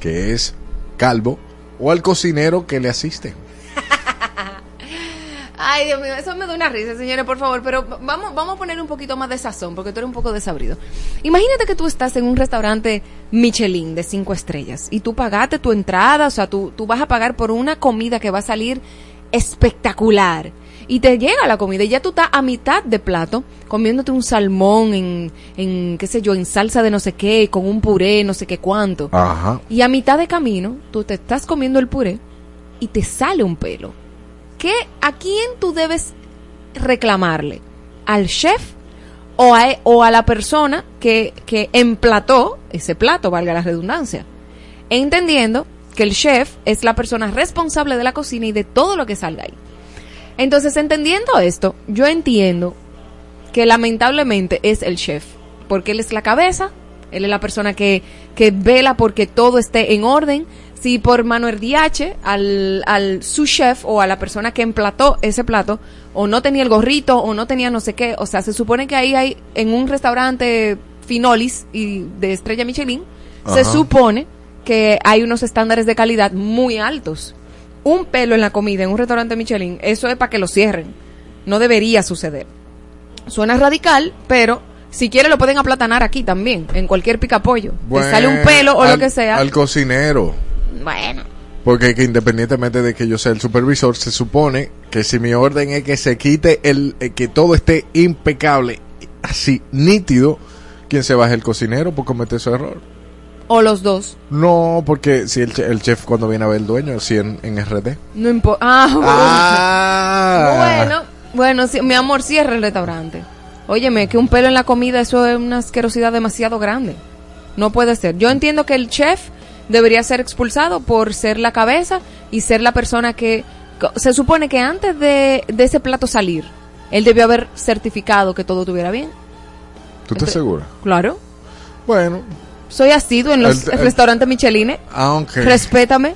que es calvo, o al cocinero que le asiste? Ay, Dios mío, eso me da una risa, señores, por favor, pero vamos, vamos a poner un poquito más de sazón, porque tú eres un poco desabrido. Imagínate que tú estás en un restaurante Michelin de cinco estrellas y tú pagaste tu entrada, o sea, tú, tú vas a pagar por una comida que va a salir espectacular y te llega la comida y ya tú estás a mitad de plato comiéndote un salmón en, en, qué sé yo, en salsa de no sé qué, con un puré, no sé qué cuánto. Ajá. Y a mitad de camino, tú te estás comiendo el puré y te sale un pelo. ¿Qué, ¿A quién tú debes reclamarle? ¿Al chef o a, o a la persona que, que emplató ese plato, valga la redundancia? Entendiendo que el chef es la persona responsable de la cocina y de todo lo que salga ahí. Entonces, entendiendo esto, yo entiendo que lamentablemente es el chef, porque él es la cabeza, él es la persona que, que vela porque todo esté en orden. Si por mano RDH al, al su chef o a la persona que emplató ese plato, o no tenía el gorrito, o no tenía no sé qué, o sea, se supone que ahí hay, en un restaurante Finolis y de estrella Michelin, se supone que hay unos estándares de calidad muy altos. Un pelo en la comida en un restaurante Michelin, eso es para que lo cierren. No debería suceder. Suena radical, pero si quiere lo pueden aplatanar aquí también, en cualquier picapollo. Te sale un pelo o lo al- que sea. Al cocinero. Bueno. Porque que independientemente de que yo sea el supervisor, se supone que si mi orden es que se quite el, eh, que todo esté impecable, así nítido, quien se baje el cocinero por cometer ese error. O los dos. No, porque si el, el chef cuando viene a ver el dueño, si en, en RD. No importa. Ah, Ah. bueno. Bueno, sí, mi amor, cierra el restaurante. Óyeme, que un pelo en la comida, eso es una asquerosidad demasiado grande. No puede ser. Yo entiendo que el chef debería ser expulsado por ser la cabeza y ser la persona que... Se supone que antes de, de ese plato salir, él debió haber certificado que todo estuviera bien. ¿Tú estás segura? Claro. Bueno, Soy asiduo en los El- el- restaurantes Michelin. aunque... Respétame.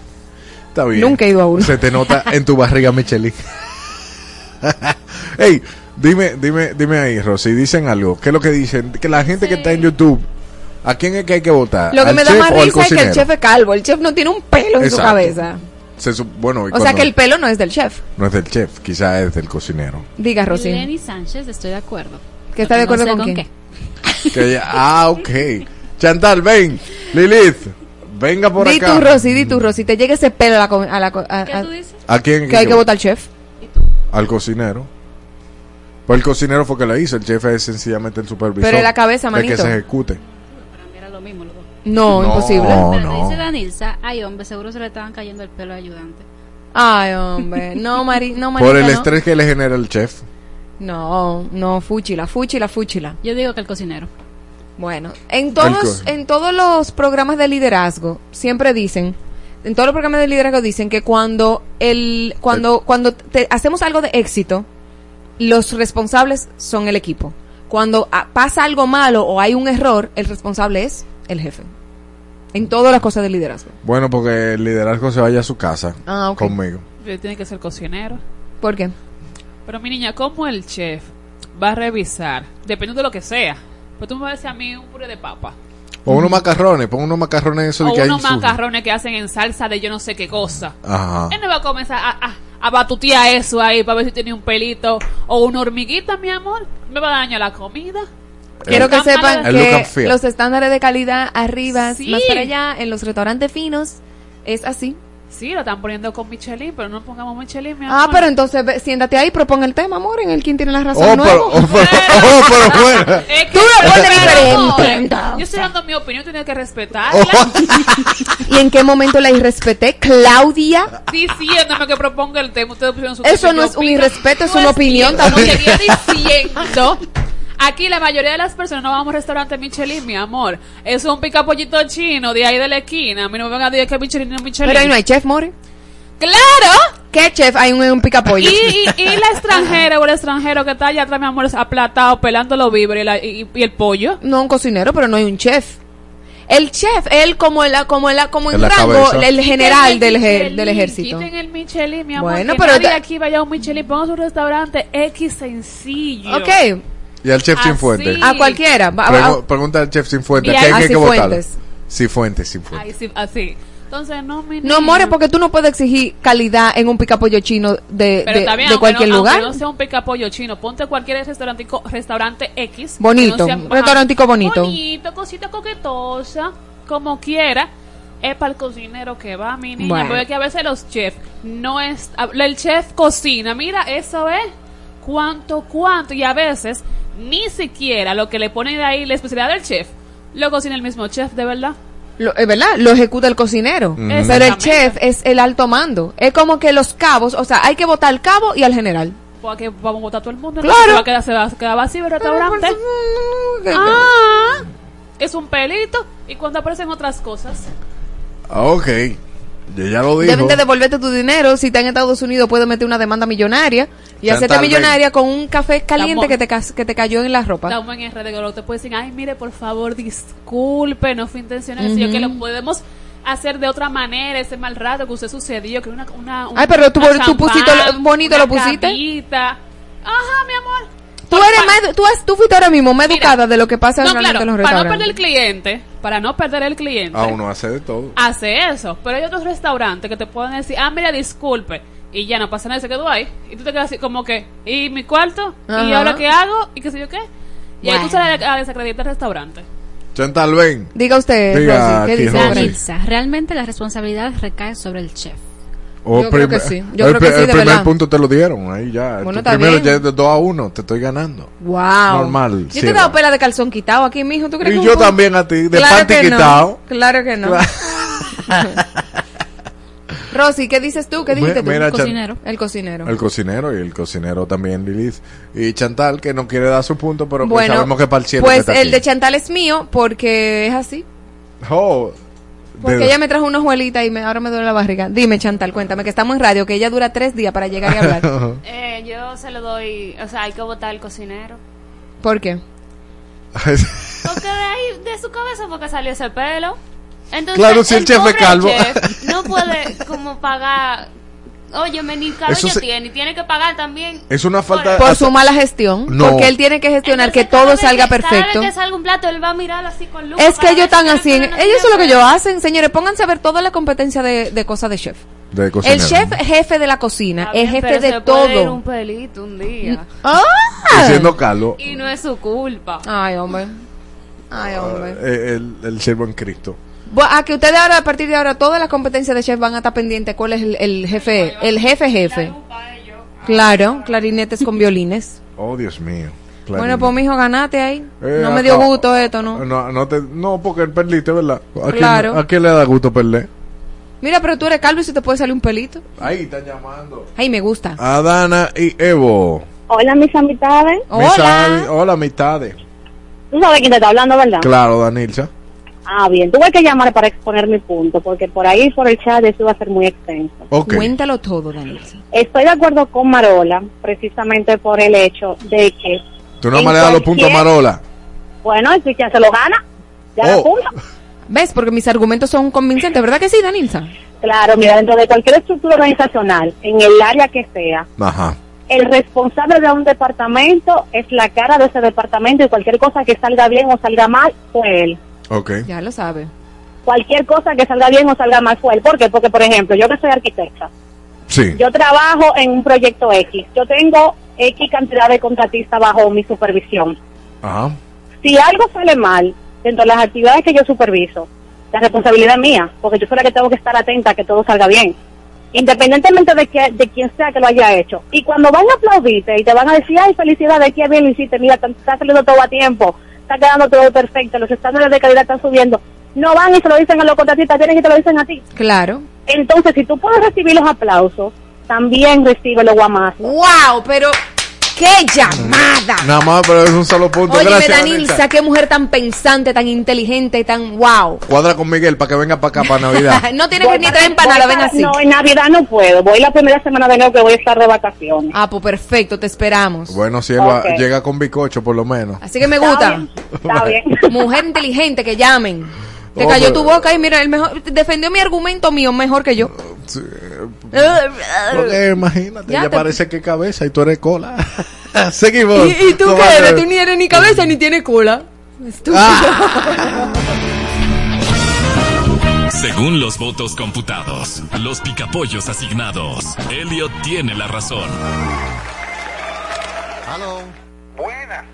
Está bien. Nunca he ido a uno. Se te nota en tu barriga, Michelin. Ey, dime, dime, dime ahí, Rosy, dicen algo. ¿Qué es lo que dicen? Que la gente que está en YouTube, ¿a quién es que hay que votar? Lo que ¿Al me da más risa es que el chef es calvo. El chef no tiene un pelo en su cabeza. Se su- bueno, O sea que el pelo no es del chef. no es del chef, quizás es del cocinero. Diga, Rosy. Lenny Sánchez, estoy de acuerdo. ¿Que está de No acuerdo sé con, con quién? Que ya- ah, ok. Chantal, ven. Lilith, venga por di acá. tú, Rosy, di tú, Rosy. Te llega ese pelo a la... co- A la co- a- a- ¿A quién que hay que votar al chef. Al cocinero. Pues el cocinero fue que lo hizo, el chef es sencillamente el supervisor. Pero es la cabeza, de que manito. se ejecute. Era lo mismo los dos. No, No, imposible. Dice Danilza, ay hombre, seguro se le estaban cayendo el pelo al ayudante. Ay, hombre. No, Mari, no, Por Marita, el no. estrés que le genera el chef. No, no, fúchila, fúchila, fúchila. Yo digo que el cocinero. Bueno, en todos, en todos los programas de liderazgo siempre dicen, en todos los programas de liderazgo dicen que cuando el, cuando, cuando te- hacemos algo de éxito, los responsables son el equipo. Cuando ah, pasa algo malo o hay un error, el responsable es el jefe. En todas las cosas de liderazgo. Bueno, porque el liderazgo se vaya a su casa Ah, conmigo. Tiene que ser cocinero. ¿Por qué? Pero mi niña, ¿cómo el chef va a revisar? Dependiendo de lo que sea. Pues tú me vas a decir a mí un puré de papa. Pon unos macarrones, pon unos macarrones eso de O que hay unos macarrones que hacen en salsa de yo no sé qué cosa. Ajá. Él no va a comenzar a, a, a batutear eso ahí para ver si tiene un pelito o una hormiguita, mi amor. Me va a dañar la comida. Quiero que sepan que los estándares de calidad arriba, Sí. más para allá, en los restaurantes finos, es así. Sí, lo están poniendo con Michelin, pero no pongamos Michelin, mi amor. Ah, pero entonces ve- siéntate ahí y propon el tema, amor, en el quien tiene la razón. Oh, nuevo. pero, oh, pero, oh, pero bueno. Es que- Tú lo pones Pero, diferente. Yo estoy dando mi opinión, tienes que respetarla. ¿Y en qué momento la irrespeté? Claudia. Diciéndome que proponga el tema. Ustedes pusieron su Eso no es un irrespeto, es No una opinión cierto, también. Seguía diciendo. Aquí la mayoría de las personas no vamos a restaurante Michelin, mi amor. Es un picapollito chino de ahí de la esquina. A mí no me van a decir que Michelin no es Michelin. Pero ahí no hay chef, More. ¡Claro! ¿Qué chef? Hay un, un Y, picapollo. y, y la extranjera o el extranjero que está allá atrás, mi amor, es aplatado, pelando los víveres y, la- y- y el pollo. No un cocinero, pero no hay un chef. El chef, él como el, como el, como en rango, cabeza. el general Quiten del, Michelin, del ejército. Quiten el Michelin, mi amor. Bueno, que pero nadie aquí vaya a un Michelin. Ponga su restaurante X sencillo. Ok, Y al chef sin Así. fuente. a cualquiera. Pregu- pregunta al chef sin fuente. ¿Qué hay que. Cifuentes, sin fuente. Ay, sí, así. Entonces, no, mi No, more, porque tú no puedes exigir calidad en un picapollo chino de, Pero de, cualquier no, lugar. No sea un picapollo chino, ponte cualquier restaurantico, restaurante X. Bonito, no restaurantico bonito. Bonito, cosita coquetosa, como quiera. Es para el cocinero que va, mi niña. Bueno. Porque que a veces los chefs no es. El chef cocina, mira, eso es. Cuánto, cuánto. Y a veces ni siquiera lo que le ponen de ahí, la especialidad del chef, lo cocina el mismo chef, de verdad. Lo, es verdad, lo ejecuta el cocinero. Pero el chef es el alto mando. Es como que los cabos, o sea, hay que votar al cabo y al general. Porque vamos a votar todo el mundo. Claro. va a quedar, se va a quedar vacío el restaurante. Ah, es un pelito. Y cuando aparecen otras cosas. Ah, ok. Ya, ya lo dijo. Deben de devolverte tu dinero. Si está en Estados Unidos, puedes meter una demanda millonaria y Chantal, hacerte millonaria con un café caliente Estamos- que te, ca- que te cayó en la ropa. Estamos en RD Golo, te puede decir, ay, mire, por favor, disculpe, no fue intencional, sino que lo podemos hacer de otra manera, ese mal rato que usted sucedió, que una, una, Ay, pero tú- una tú pusiste champán, lo- bonito lo pusiste. Ajá, mi amor. Tú eres más, tú, has- tú fuiste ahora mismo más educada de lo que pasa No, realmente claro, en los para no perder restaurantes. el cliente, para no perder el cliente, Ah, uno hace de todo. hace eso. Pero hay otros restaurantes que te pueden decir, ah, mira, disculpe. Y ya no pasa nada, se quedó ahí. Y tú te quedas así como que, ¿y mi cuarto? ¿Y ahora qué hago? ¿Y qué sé yo qué? Y ahí tú Bueno. sales a desacreditar el restaurante. Chantal, ven. Diga usted, Diga Rosy, ¿qué dice realmente la responsabilidad recae sobre el chef. O Yo creo que sí. Yo el, creo que sí, el de primer verdad. punto te lo dieron. Ahí ya. Bueno, primero bien. ya es de 2 a 1. Te estoy ganando. Wow. Normal, Yo sí, te he dado pela de calzón quitado aquí, mijo. ¿Tú crees Y que yo un- también a ti, de Claro panty que no. quitado. Claro que no. Rosy, ¿qué dices tú? ¿Qué dijiste tú? Mira, El Chan- cocinero. El cocinero. El cocinero y el cocinero también, Lilith. Y Chantal, que no quiere dar su punto, pero que Bueno, sabemos que para el cielo. pues que está el aquí. de Chantal es mío porque es así. Oh, Porque de- ella me trajo una juelita y me, ahora me duele la barriga. Dime, Chantal, cuéntame que estamos en radio, que ella dura tres días para llegar y hablar. Eh, yo se lo doy, o sea, hay que votar al cocinero. ¿Por qué? Porque de ahí, de su cabeza fue que salió ese pelo. Entonces, Claro, si el chef es pobre calvo. chef no puede como pagar, óyeme, ni cabello Eso se- tiene, y tiene que pagar también. es una falta. Por hasta- su mala gestión. No. Porque él tiene que gestionar que todo vez salga que- Cada perfecto. vez que salga un plato, él va a mirar así con lupa. Es que ellos están así. el Ellos eso es lo que ellos hacen. Señores, pónganse a ver toda la competencia de, de cosas de chef. de El chef jefe de la cocina, bien, jefe pero de se puede ir todo. un pelito un día. ¡Ah! Y siendo calvo, Y no es su culpa. Ay, hombre. Ay, hombre. eh, el, el siervo en Cristo. A que ustedes ahora, a partir de ahora, todas las competencias de chef van a estar pendientes. ¿Cuál es el, el jefe? El jefe jefe. Claro, clarinetes con violines. Oh, Dios mío. Bueno, pues mijo, ganate ahí. Eh, no me dio acá- gusto esto, ¿no? No, no, te- no, porque él perdiste, ¿verdad? ¿A quién, Claro. ¿A quién le da gusto perder? Mira, pero tú eres calvo y se te puede salir un pelito. Ahí están llamando. Ay, me gusta. A Dana y Evo. Hola, mis amistades. Mis ami- Hola, amistades. Tú sabes quién te está hablando, ¿verdad? Claro, Danilza. Ah, bien. Tuve que llamar para exponer mi punto, porque por ahí, por el chat, eso iba a ser muy extenso. Ok. Cuéntalo todo, Daniel. Estoy de acuerdo con Marola, precisamente por el hecho de que, Tú no me le das los puntos a Marola. bueno, si quien se lo gana, ya Oh. punta. ¿Ves? Porque mis argumentos son convincentes, ¿verdad que sí, Danilza? Claro, mira, dentro de cualquier estructura organizacional, en el área que sea, Ajá. el responsable de un departamento es la cara de ese departamento y cualquier cosa que salga bien o salga mal fue él. Ok. Ya lo sabe. Cualquier cosa que salga bien o salga mal fue él. ¿Por qué? Porque, por ejemplo, yo que soy arquitecta, Sí. yo trabajo en un proyecto X, yo tengo X cantidad de contratistas bajo mi supervisión. Ajá. Si algo sale mal dentro de las actividades que yo superviso, la responsabilidad es mía, porque yo soy la que tengo que estar atenta a que todo salga bien. Independientemente de, que, de quién sea que lo haya hecho. Y cuando van a aplaudirte y te van a decir, ay, felicidades, qué bien lo hiciste, mira, te- está saliendo todo a tiempo, está quedando todo perfecto, los estándares de calidad están subiendo. No van y se lo dicen a los contratistas, tienen y te lo dicen a ti. Claro. Entonces, si tú puedes recibir los aplausos, también recibe los guamazos. ¡Wow! Pero, ¡qué llamada! Nada más, pero es un solo punto. Oye, Gracias, Danilza, qué mujer tan pensante, tan inteligente, tan wow. Cuadra con Miguel para que venga para acá para Navidad. no tienes que ni traer empanada, ven así. No, en Navidad no puedo. Voy la primera semana de enero que voy a estar de vacaciones. Ah, pues perfecto, te esperamos. bueno, si él va- llega con bicocho, por lo menos. Así que me Está gusta. bien, Está bien. Mujer inteligente, que llamen. Te Oh, cayó pero- tu boca y mira, el mejor, defendió mi argumento mío mejor que yo. Porque imagínate, Ya ya te- parece que cabeza y tú eres cola. Seguimos. ¿Y, y tú No qué eres? Tú ni eres ni cabeza ni tienes cola. Estúpido. Según los votos computados, los picapollos asignados, Elliot tiene la razón. Aló. Buenas.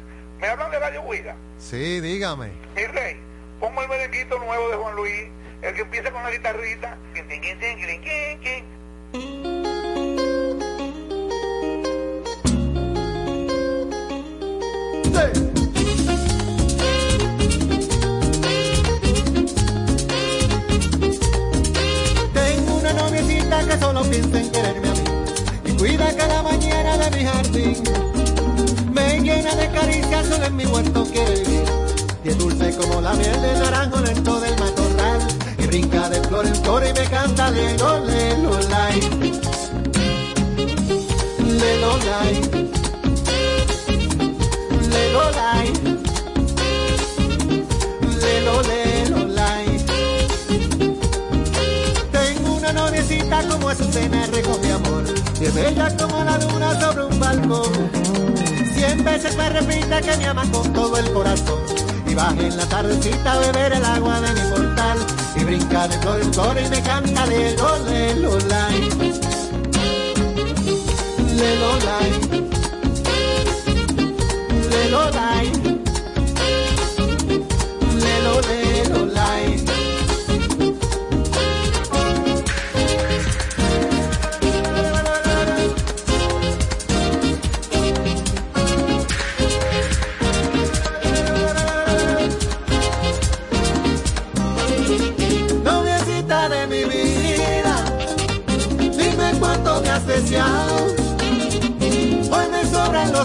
¿Me hablan de Radio Huida? Sí, dígame. Mi rey, pongo el merenguito nuevo de Juan Luis, el que empieza con la guitarrita. Tengo una noviecita que solo piensa en quererme a mí y cuida cada mañana de mi jardín. Me llena de caricias, solo en mi huerto quiere vivir. Es dulce como la miel del naranjo lento del matorral. Y brinca de flor en flor y me canta lelo, lelo, lai. Lelo, lai. Lelo, lai. Lelo, lelo, lai. Tengo una noviecita como Azucena recoge amor Y es bella como la luna sobre un balcón Cien veces me repite que me ama con todo el corazón Y baja en la tardecita a beber el agua de mi portal Y brinca de flor en flor y me canta lelo, lelo, lai Lelo, lai Lelo, lai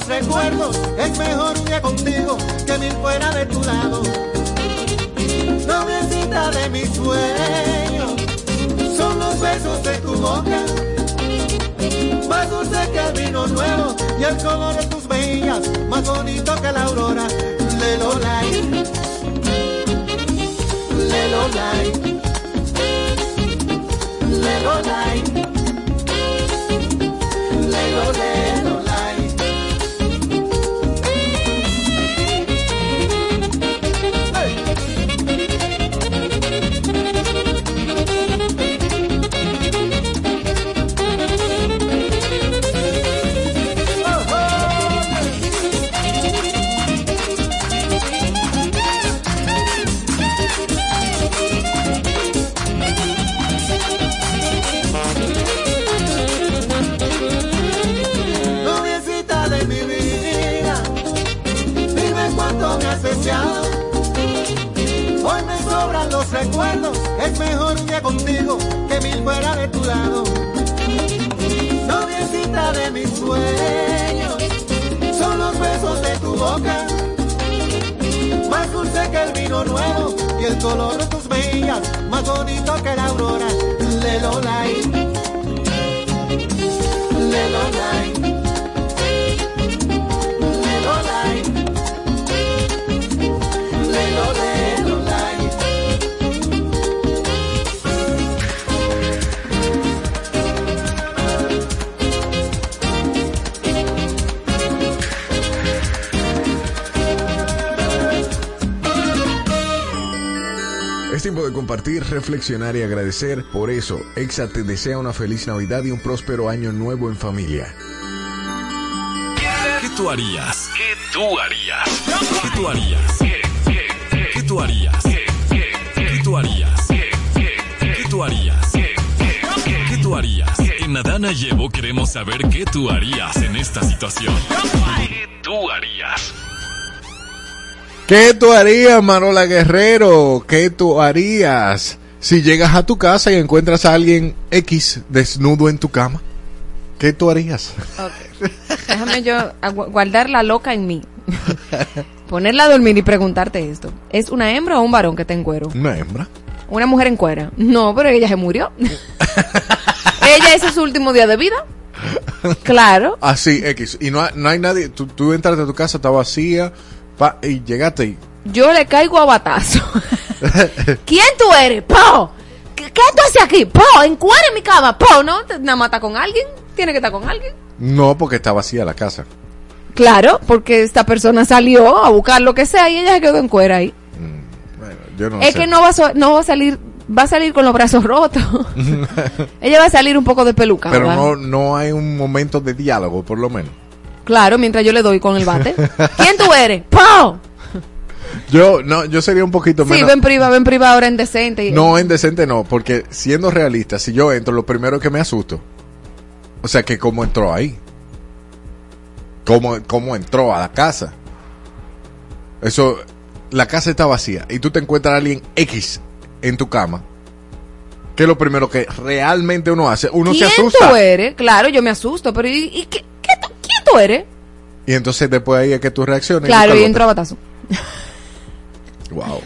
recuerdos, es mejor un contigo que mil fuera de tu lado. Noviecita de mis sueños, son los besos de tu boca, más dulce que el vino nuevo y el color de tus mejillas, más bonito que la aurora. Lelo, lai. Lelo, lai. Lelo, lai. Contigo que mil fuera de tu lado. Noviecita de mis sueños, son los besos de tu boca, más dulce que el vino nuevo y el color de tus mejillas, más bonito que la aurora. Lelo, lai. Tiempo de compartir, reflexionar y agradecer. Por eso, Exa te desea una feliz Navidad y un próspero año nuevo en familia. ¿Qué tú harías? ¿Qué tú harías? ¿Qué tú harías? ¿Qué tú harías? ¿Qué tú harías? ¿Qué tú harías? ¿Qué tú harías? En Adana Llevo queremos saber qué tú harías en esta situación. ¿Qué tú harías? ¿Qué tú harías, Marola Guerrero? ¿Qué tú harías si llegas a tu casa y encuentras a alguien X desnudo en tu cama? ¿Qué tú harías? Déjame yo guardar la loca en mí. Ponerla a dormir y preguntarte esto. ¿Es una hembra o un varón que te encuero? Una hembra. Una mujer en cuera. No, pero ella se murió. ella ese es su último día de vida. Claro. Así, X. Y no, hay- no hay nadie. Tú, tú entraste a tu casa, está vacía. Pa- y llegaste y. Yo le caigo a batazo. ¿Quién tú eres? Po. ¿Qué, qué tú haces aquí? Po, en mi cama. Po, ¿no? Nada más está con alguien. Tiene que estar con alguien. No, porque está vacía la casa. Claro, porque esta persona salió a buscar lo que sea y ella se quedó en cuera ahí. Yo no es sé. que no va, a so- no va a salir va a salir con los brazos rotos. ella va a salir un poco de peluca. Pero ¿verdad? no, no hay un momento de diálogo, por lo menos. Claro, mientras yo le doy con el bate. ¿Quién tú eres? ¡Pau! Yo, no, yo sería un poquito Sí, menos. ven priva, ven priva ahora en decente. No, en decente no, porque siendo realista, si yo entro, lo primero que me asusto. O sea, que cómo entró ahí. Cómo, cómo entró a la casa. Eso, la casa está vacía y tú te encuentras a alguien X en tu cama. ¿Qué es lo primero que realmente uno hace? Uno se ¿Quién asusta. tú eres? Claro, yo me asusto, pero ¿y, y qué tú- eres? Y entonces después ahí es que tú reaccionas. Claro, y entro a batazo. Wow.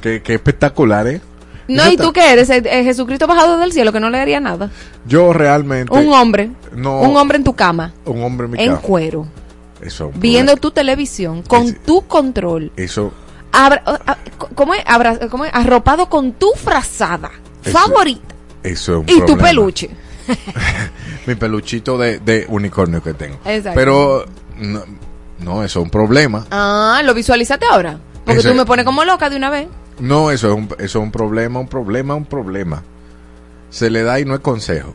Qué, qué espectacular, ¿eh? No, Eso ¿y tú qué eres? Eh, eh, Jesucristo bajado del cielo, que no le haría nada. Yo realmente. Un hombre. No. Un hombre en tu cama. Un hombre en mi En cama. cuero. Eso. Viendo tu televisión. Con tu control. Eso. Abra- ¿Cómo es? Abra- ¿Cómo es? Arropado con tu frazada. Eso- Favorita. Eso es un Y tu peluche. Mi peluchito de, de unicornio que tengo. Exacto. Pero. No, no, eso es un problema. Ah, ¿lo visualizaste ahora? Porque Ese- tú me pones como loca de una vez. No, eso es, un, eso es un problema, un problema, un problema. Se le da y no es consejo.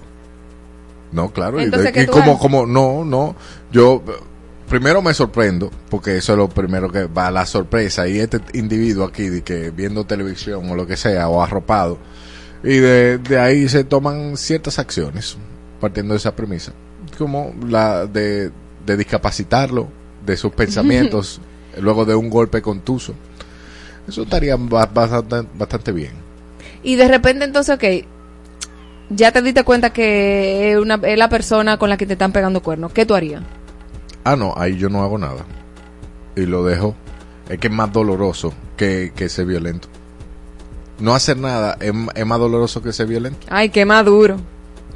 No, claro. y- Entonces, y, ¿qué tú como, haces? como, no, no. Yo primero me sorprendo, porque eso es lo primero que va a la sorpresa. Y este individuo aquí, de que viendo televisión o lo que sea, o arropado, y de, de ahí se toman ciertas acciones, partiendo de esa premisa. Como la de, de discapacitarlo de sus pensamientos, luego de un golpe contuso. Eso estaría ba- bastante, bastante bien. Y de repente entonces, ok, ya te diste cuenta que es, una, es la persona con la que te están pegando cuernos. ¿Qué tú harías? Ah, no, ahí yo no hago nada. Y lo dejo. Es que es más doloroso que, que ser violento. No hacer nada es, es más doloroso que ser violento. Ay, qué maduro.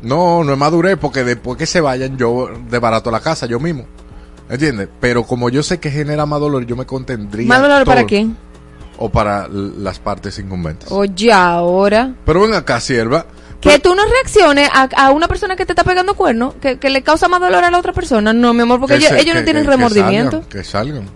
No, no es madurez porque después que se vayan yo desbarato la casa yo mismo. ¿Entiendes? Pero como yo sé que genera más dolor, yo me contendría. ¿Más dolor para quién? O para las partes incumbentes. Oye, ahora. Pero ven acá, sierva. Que tú no reacciones a, a una persona que te está pegando cuernos, que, que le causa más dolor a la otra persona. No, mi amor, porque Que ellos, se- ellos no tienen que- remordimiento. Que salgan. Que salgan,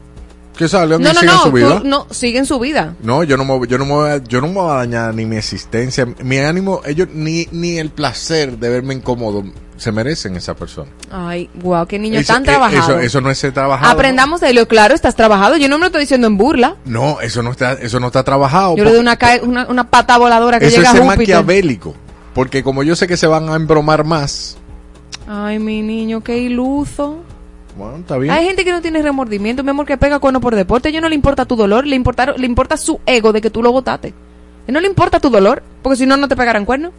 no, y no, sigan no, su vida. no, siguen su vida. No, yo no me, yo no me voy a, yo no me voy a dañar ni mi existencia, mi ánimo, ellos ni, ni el placer de verme incómodo se merecen esa persona. Ay, guau, qué niño Eso- tan eh, trabajado. Eso, eso no es ser trabajado. Aprendamos de ello. Claro, estás trabajado. Yo no me lo estoy diciendo en burla. No, eso no está, eso no está trabajado. Yo le doy una, una, una pata voladora que eso llega es a Júpiter. maquiavélico. Porque como yo sé que se van a embromar más, Ay, mi niño, qué iluso. Bueno, está bien. Hay gente que no tiene remordimiento, mi amor, que pega cuerno por deporte. A ellos no le importa tu dolor, le importa, le importa su ego de que tú lo él no le importa tu dolor, porque si no, no te pegarán cuerno.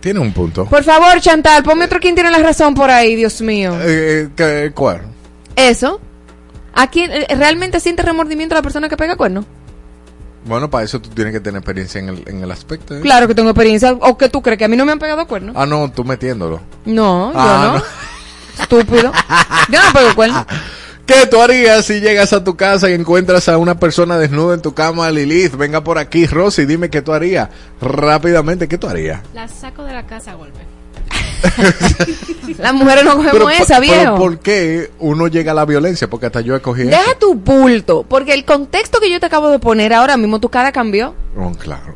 Tiene un punto. Por favor, Chantal, ponme otro quien tiene la razón por ahí, Dios mío. Eh, eh, ¿qué- ¿Cuál? Eso. ¿A quién eh, realmente siente remordimiento la persona que pega cuerno? Bueno, para eso tú tienes que tener experiencia en el, en el aspecto. ¿eh? Claro que tengo experiencia. ¿O que tú crees que a mí no me han pegado cuerno? Ah, no, tú metiéndolo. No, Ah, yo no. Estúpido. Yo no pego cuerno. ¿Qué tú harías si llegas a tu casa y encuentras a una persona desnuda en tu cama, Lilith? Venga por aquí, Rosy, dime qué tú harías. Rápidamente, ¿qué tú harías? La saco de la casa a golpe. Las mujeres no cogemos Pero, esa, pero viejo. ¿por qué uno llega a la violencia? Porque hasta yo escogí eso. Deja tu bulto, porque el contexto que yo te acabo de poner ahora mismo, tu cara cambió. Oh, claro.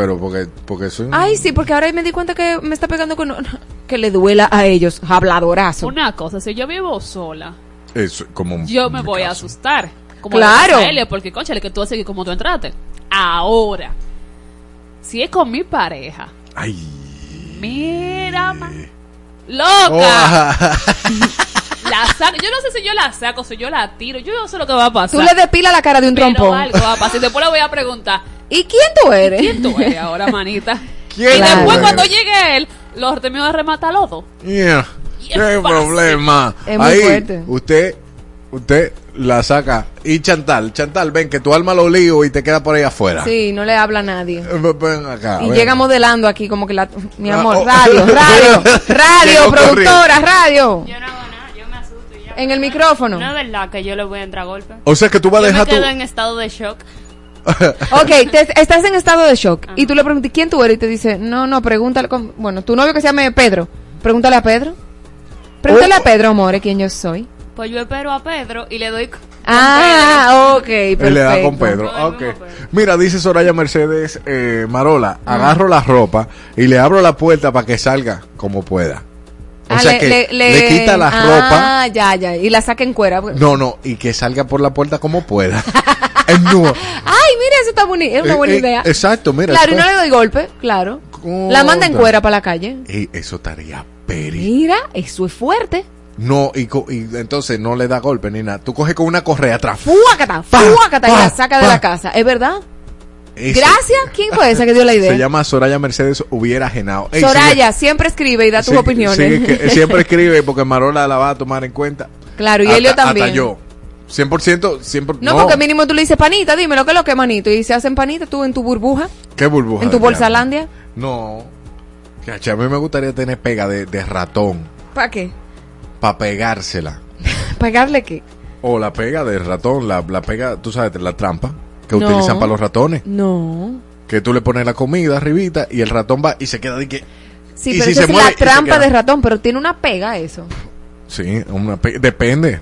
Pero porque, porque soy un... Ay, sí, porque ahora me di cuenta que me está pegando con... Que le duela a ellos, habladorazo. Una cosa, si yo vivo sola, Es como un- yo me voy a asustar. Como Claro. porque, conchale, que tú haces que como tú entraste. Ahora, si es con mi pareja, Ay. mira, ma- Oh, loca. La saco. Yo no sé si yo la saco, si yo la tiro. Yo no sé lo que va a pasar. Tú le depilas la cara de un Pero trompón. algo va a pasar. Y después le voy a preguntar, ¿Y quién tú eres? ¿quién tú eres ahora, manita? ¿Quién y después cuando llegue él, los termino de rematar los dos. Yeah. Y es ¿Qué fácil. problema? Es muy Ahí, fuerte. usted, usted la saca. Y Chantal, Chantal, ven que tu alma lo lío y te queda por ahí afuera. Sí, no le habla a nadie. Eh, Ven acá. Y ven. llega modelando aquí como que la... Mi Ah, amor, oh. radio, radio, radio, productora, radio. Yo no hago nada, yo me asusto y ya. En el micrófono. No es verdad que yo le voy a entrar a golpe. O sea que tú vas a dejar me tu... quedo en estado de shock. Ok, te- estás en estado de shock y tú le preguntas quién tú eres y te dice, no, no, pregúntale, con- bueno, tu novio que se llame Pedro, pregúntale a Pedro. Pregúntale Oh. a Pedro, amore, quién yo soy. Pues yo espero a Pedro y le doy. Ah, ok, perfecto. Le da con Pedro. Ok. Mira, dice Soraya Mercedes eh, Marola, agarro la ropa y le abro la puerta para que salga como pueda. O Ah, sea que le, quita la ah, ropa. ya, ya. Y la saca en cuera. pues. No, no, y que salga por la puerta como pueda. Es nuevo. Ay, mira, eso está bonito. Es una Eh, buena eh, idea. Exacto, mira. Claro, y no le doy golpe, claro. La manda en cuera para la calle. Ey, eso estaría peri. Mira, eso es fuerte. No, y, y entonces no le da golpe ni nada. Tú coges con una correa atrás. Fúacata, fúacata, y la saca de la casa. ¿Es verdad? Eso. Gracias. ¿Quién fue esa que dio la idea? Se llama Soraya Mercedes Hubiera Genao. Ey, Soraya, siempre escribe y da tus opiniones. que- siempre escribe porque Marola la va a tomar en cuenta. Claro, y Helio también. Hasta yo. 100%, 100%. No, porque mínimo tú le dices panita, dime lo que es lo que es manito. Y se hacen panita tú en tu burbuja, ¿Qué burbuja? en tu bolsalandia. No. Cacha, a mí me gustaría tener pega de, de ratón ¿Para qué? para pegársela. ¿Pagarle qué? O la pega de ratón, la, la pega, tú sabes, la trampa que No. utilizan para los ratones. No. Que tú le pones la comida arribita y el ratón va y se queda de que... Sí, Y pero si esa se es mueve la trampa de ratón, pero tiene una pega eso. Sí, una pe- depende.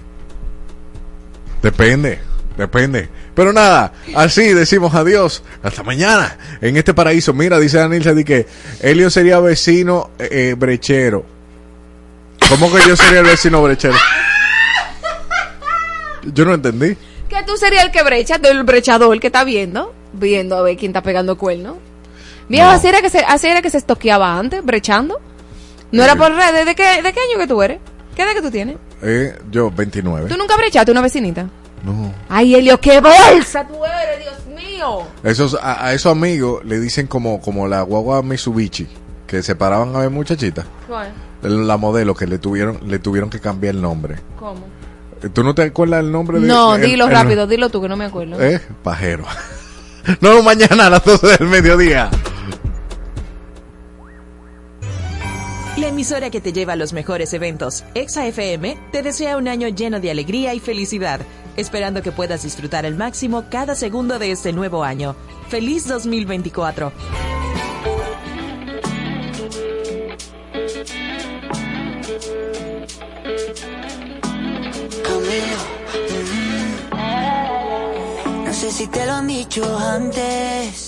Depende, depende. Pero nada, así decimos adiós. Hasta mañana en este paraíso. Mira, dice Danilza de que Elio sería vecino eh, eh, brechero. ¿Cómo que yo sería el vecino brechero? Yo no entendí. Que tú serías el que brecha, el brechador que está viendo, viendo a ver quién está pegando cuerno. Viejo, No. así era que se, así era que se estoqueaba antes, brechando. No era por redes. ¿De qué, ¿De qué año que tú eres? ¿Qué edad que tú tienes? Eh, yo, 29. ¿Tú nunca brechaste una vecinita? No. Ay, Elio, qué bolsa tú eres, Dios mío. Esos, a, a esos amigos le dicen como, como la guagua Mitsubishi, que se paraban a ver muchachitas. ¿Cuál? La modelo que le tuvieron, le tuvieron que cambiar el nombre. ¿Cómo? ¿Tú no te acuerdas el nombre de No, el- dilo el- rápido, dilo tú que no me acuerdo. Eh, pajero. no, mañana a las 12 del mediodía. La emisora que te lleva a los mejores eventos, Exa FM, te desea un año lleno de alegría y felicidad, esperando que puedas disfrutar al máximo cada segundo de este nuevo año. ¡Feliz 2024! Camilo. mm. No sé si te lo han dicho antes,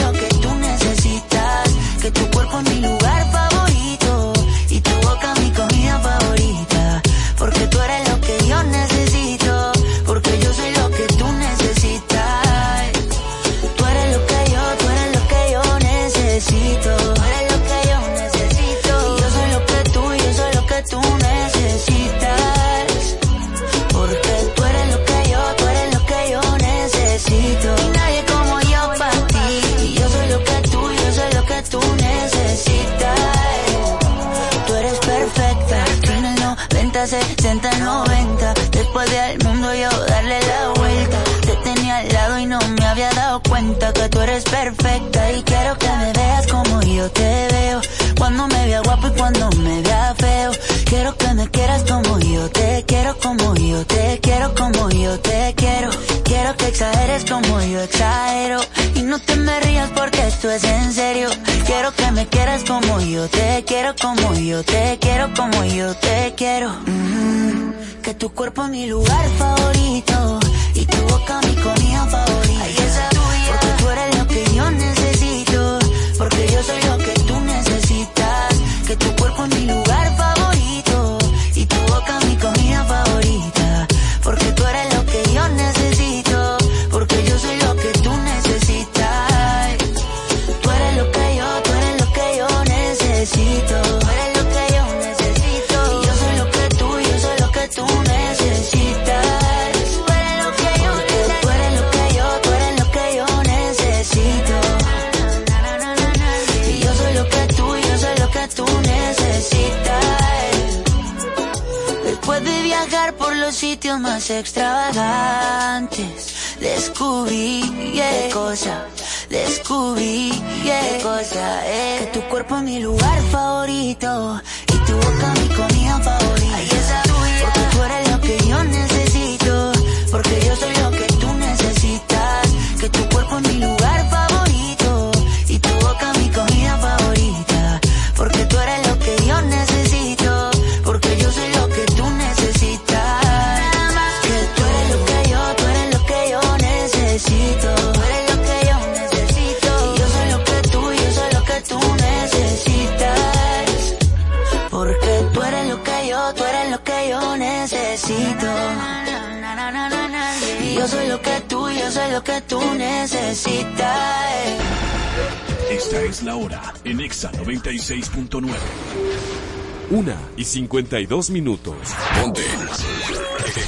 52 minutos. Ponte.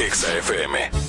Exa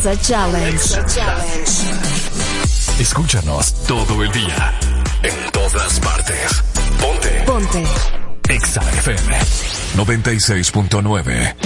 Challenge. Escúchanos todo el día. En todas partes. Ponte. Ponte. Exa FM 96.9.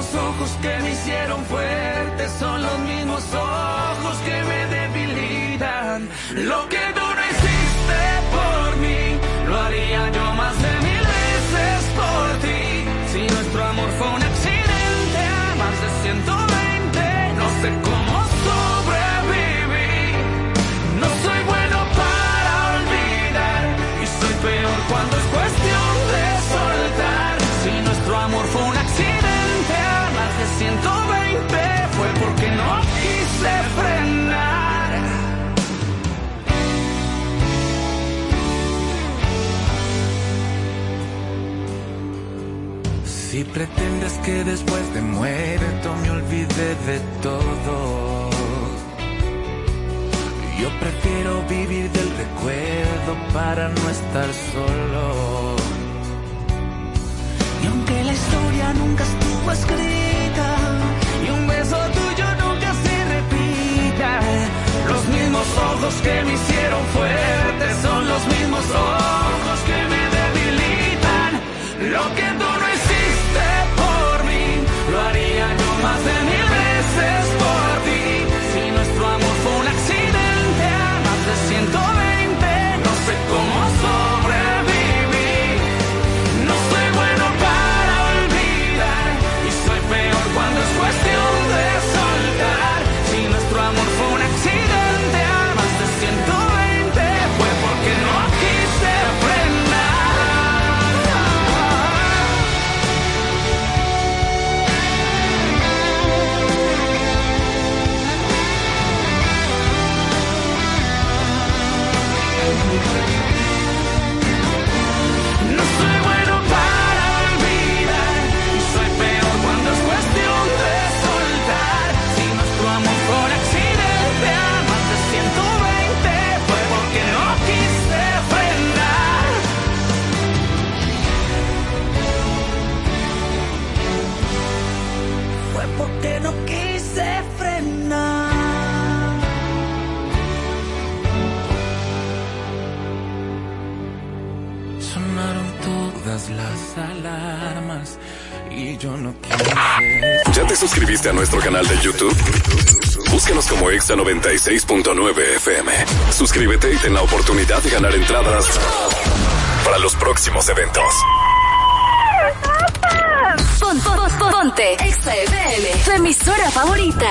mismos ojos que me hicieron fuerte son los mismos ojos que me debilitan. Lo que pretendes que después de muerto me olvide de todo, yo prefiero vivir del recuerdo para no estar solo. y aunque la historia nunca estuvo escrita y un beso tuyo nunca se repita, Los mismos ojos que me hicieron fuerte son los mismos ojos que me debilitan. Lo que yo no quise. ¿Ya te suscribiste a nuestro canal de YouTube? Búscanos como Exa 96.9 FM. Suscríbete y ten la oportunidad de ganar entradas para los próximos eventos. Pon- pon- pon- ponte. Exa FM. Tu emisora favorita.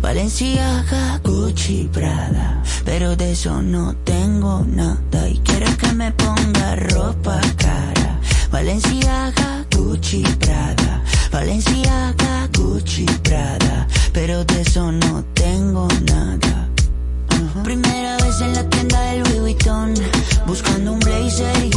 Valenciaga, Gucci, Prada. Pero de eso no tengo nada. Y quiere que me ponga ropa cara. Valenciaga, Gucci, Prada. Valenciaga, Gucci, Prada. Pero de eso no tengo nada. Primera vez en la tienda del Louis Vuitton Buscando un blazer y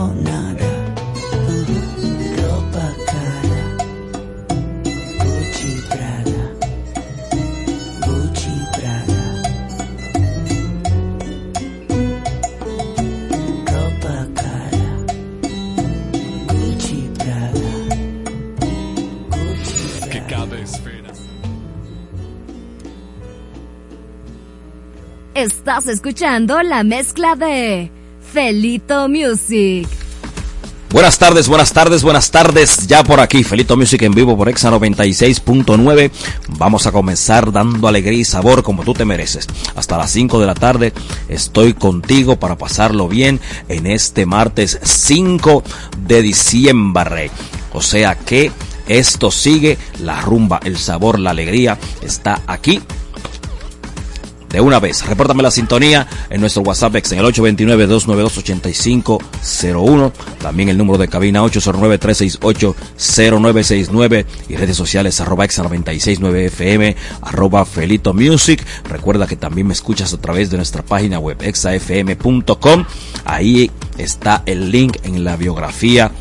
tengo nada. Ujú. Ropa cara. Gucci, Prada. Gucci, Prada. Ropa cara. Gucci, Prada. Que cada esfera. Estás escuchando la mezcla de Felito Music. Buenas tardes, buenas tardes, buenas tardes. Ya por aquí, Felito Music en vivo por Exa 96.9. Vamos a comenzar dando alegría y sabor como tú te mereces. Hasta las 5 de la tarde estoy contigo para pasarlo bien en este martes 5 de diciembre. O sea que esto sigue, la rumba, el sabor, la alegría está aquí de una vez. Repórtame la sintonía en nuestro WhatsApp en el 829-292-8501. También el número de cabina 809-368-0969 y redes sociales arroba exa 969 FM, arroba Felito Music. Recuerda que también me escuchas a través de nuestra página web exafm.com. Ahí está el link en la biografía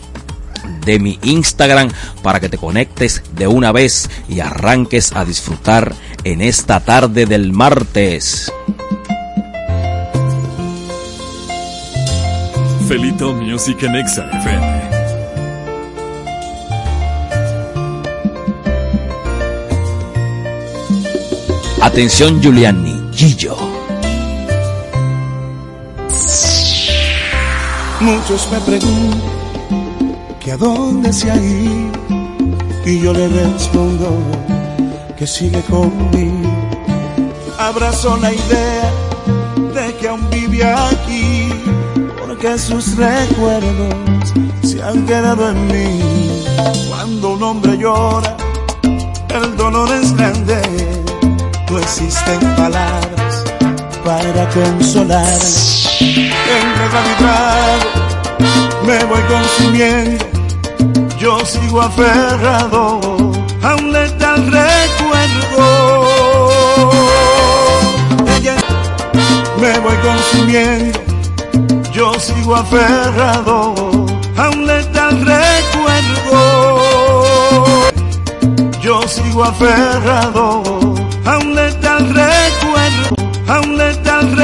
de mi Instagram para que te conectes de una vez y arranques a disfrutar en esta tarde del martes. Felito Music en Exa FM. Atención Giuliani, Gillo. Muchos me preguntan que a dónde se ha ido y yo le respondo que sigue conmigo. Abrazo la idea de que aún vive aquí porque sus recuerdos se han quedado en mí. Cuando un hombre llora, el dolor es grande, no existen palabras para consolar. Entre trago me voy consumiendo, yo sigo aferrado a un letal recuerdo. Ella me voy consumiendo, yo sigo aferrado a un letal recuerdo. Yo sigo aferrado a un letal recuerdo, a un letal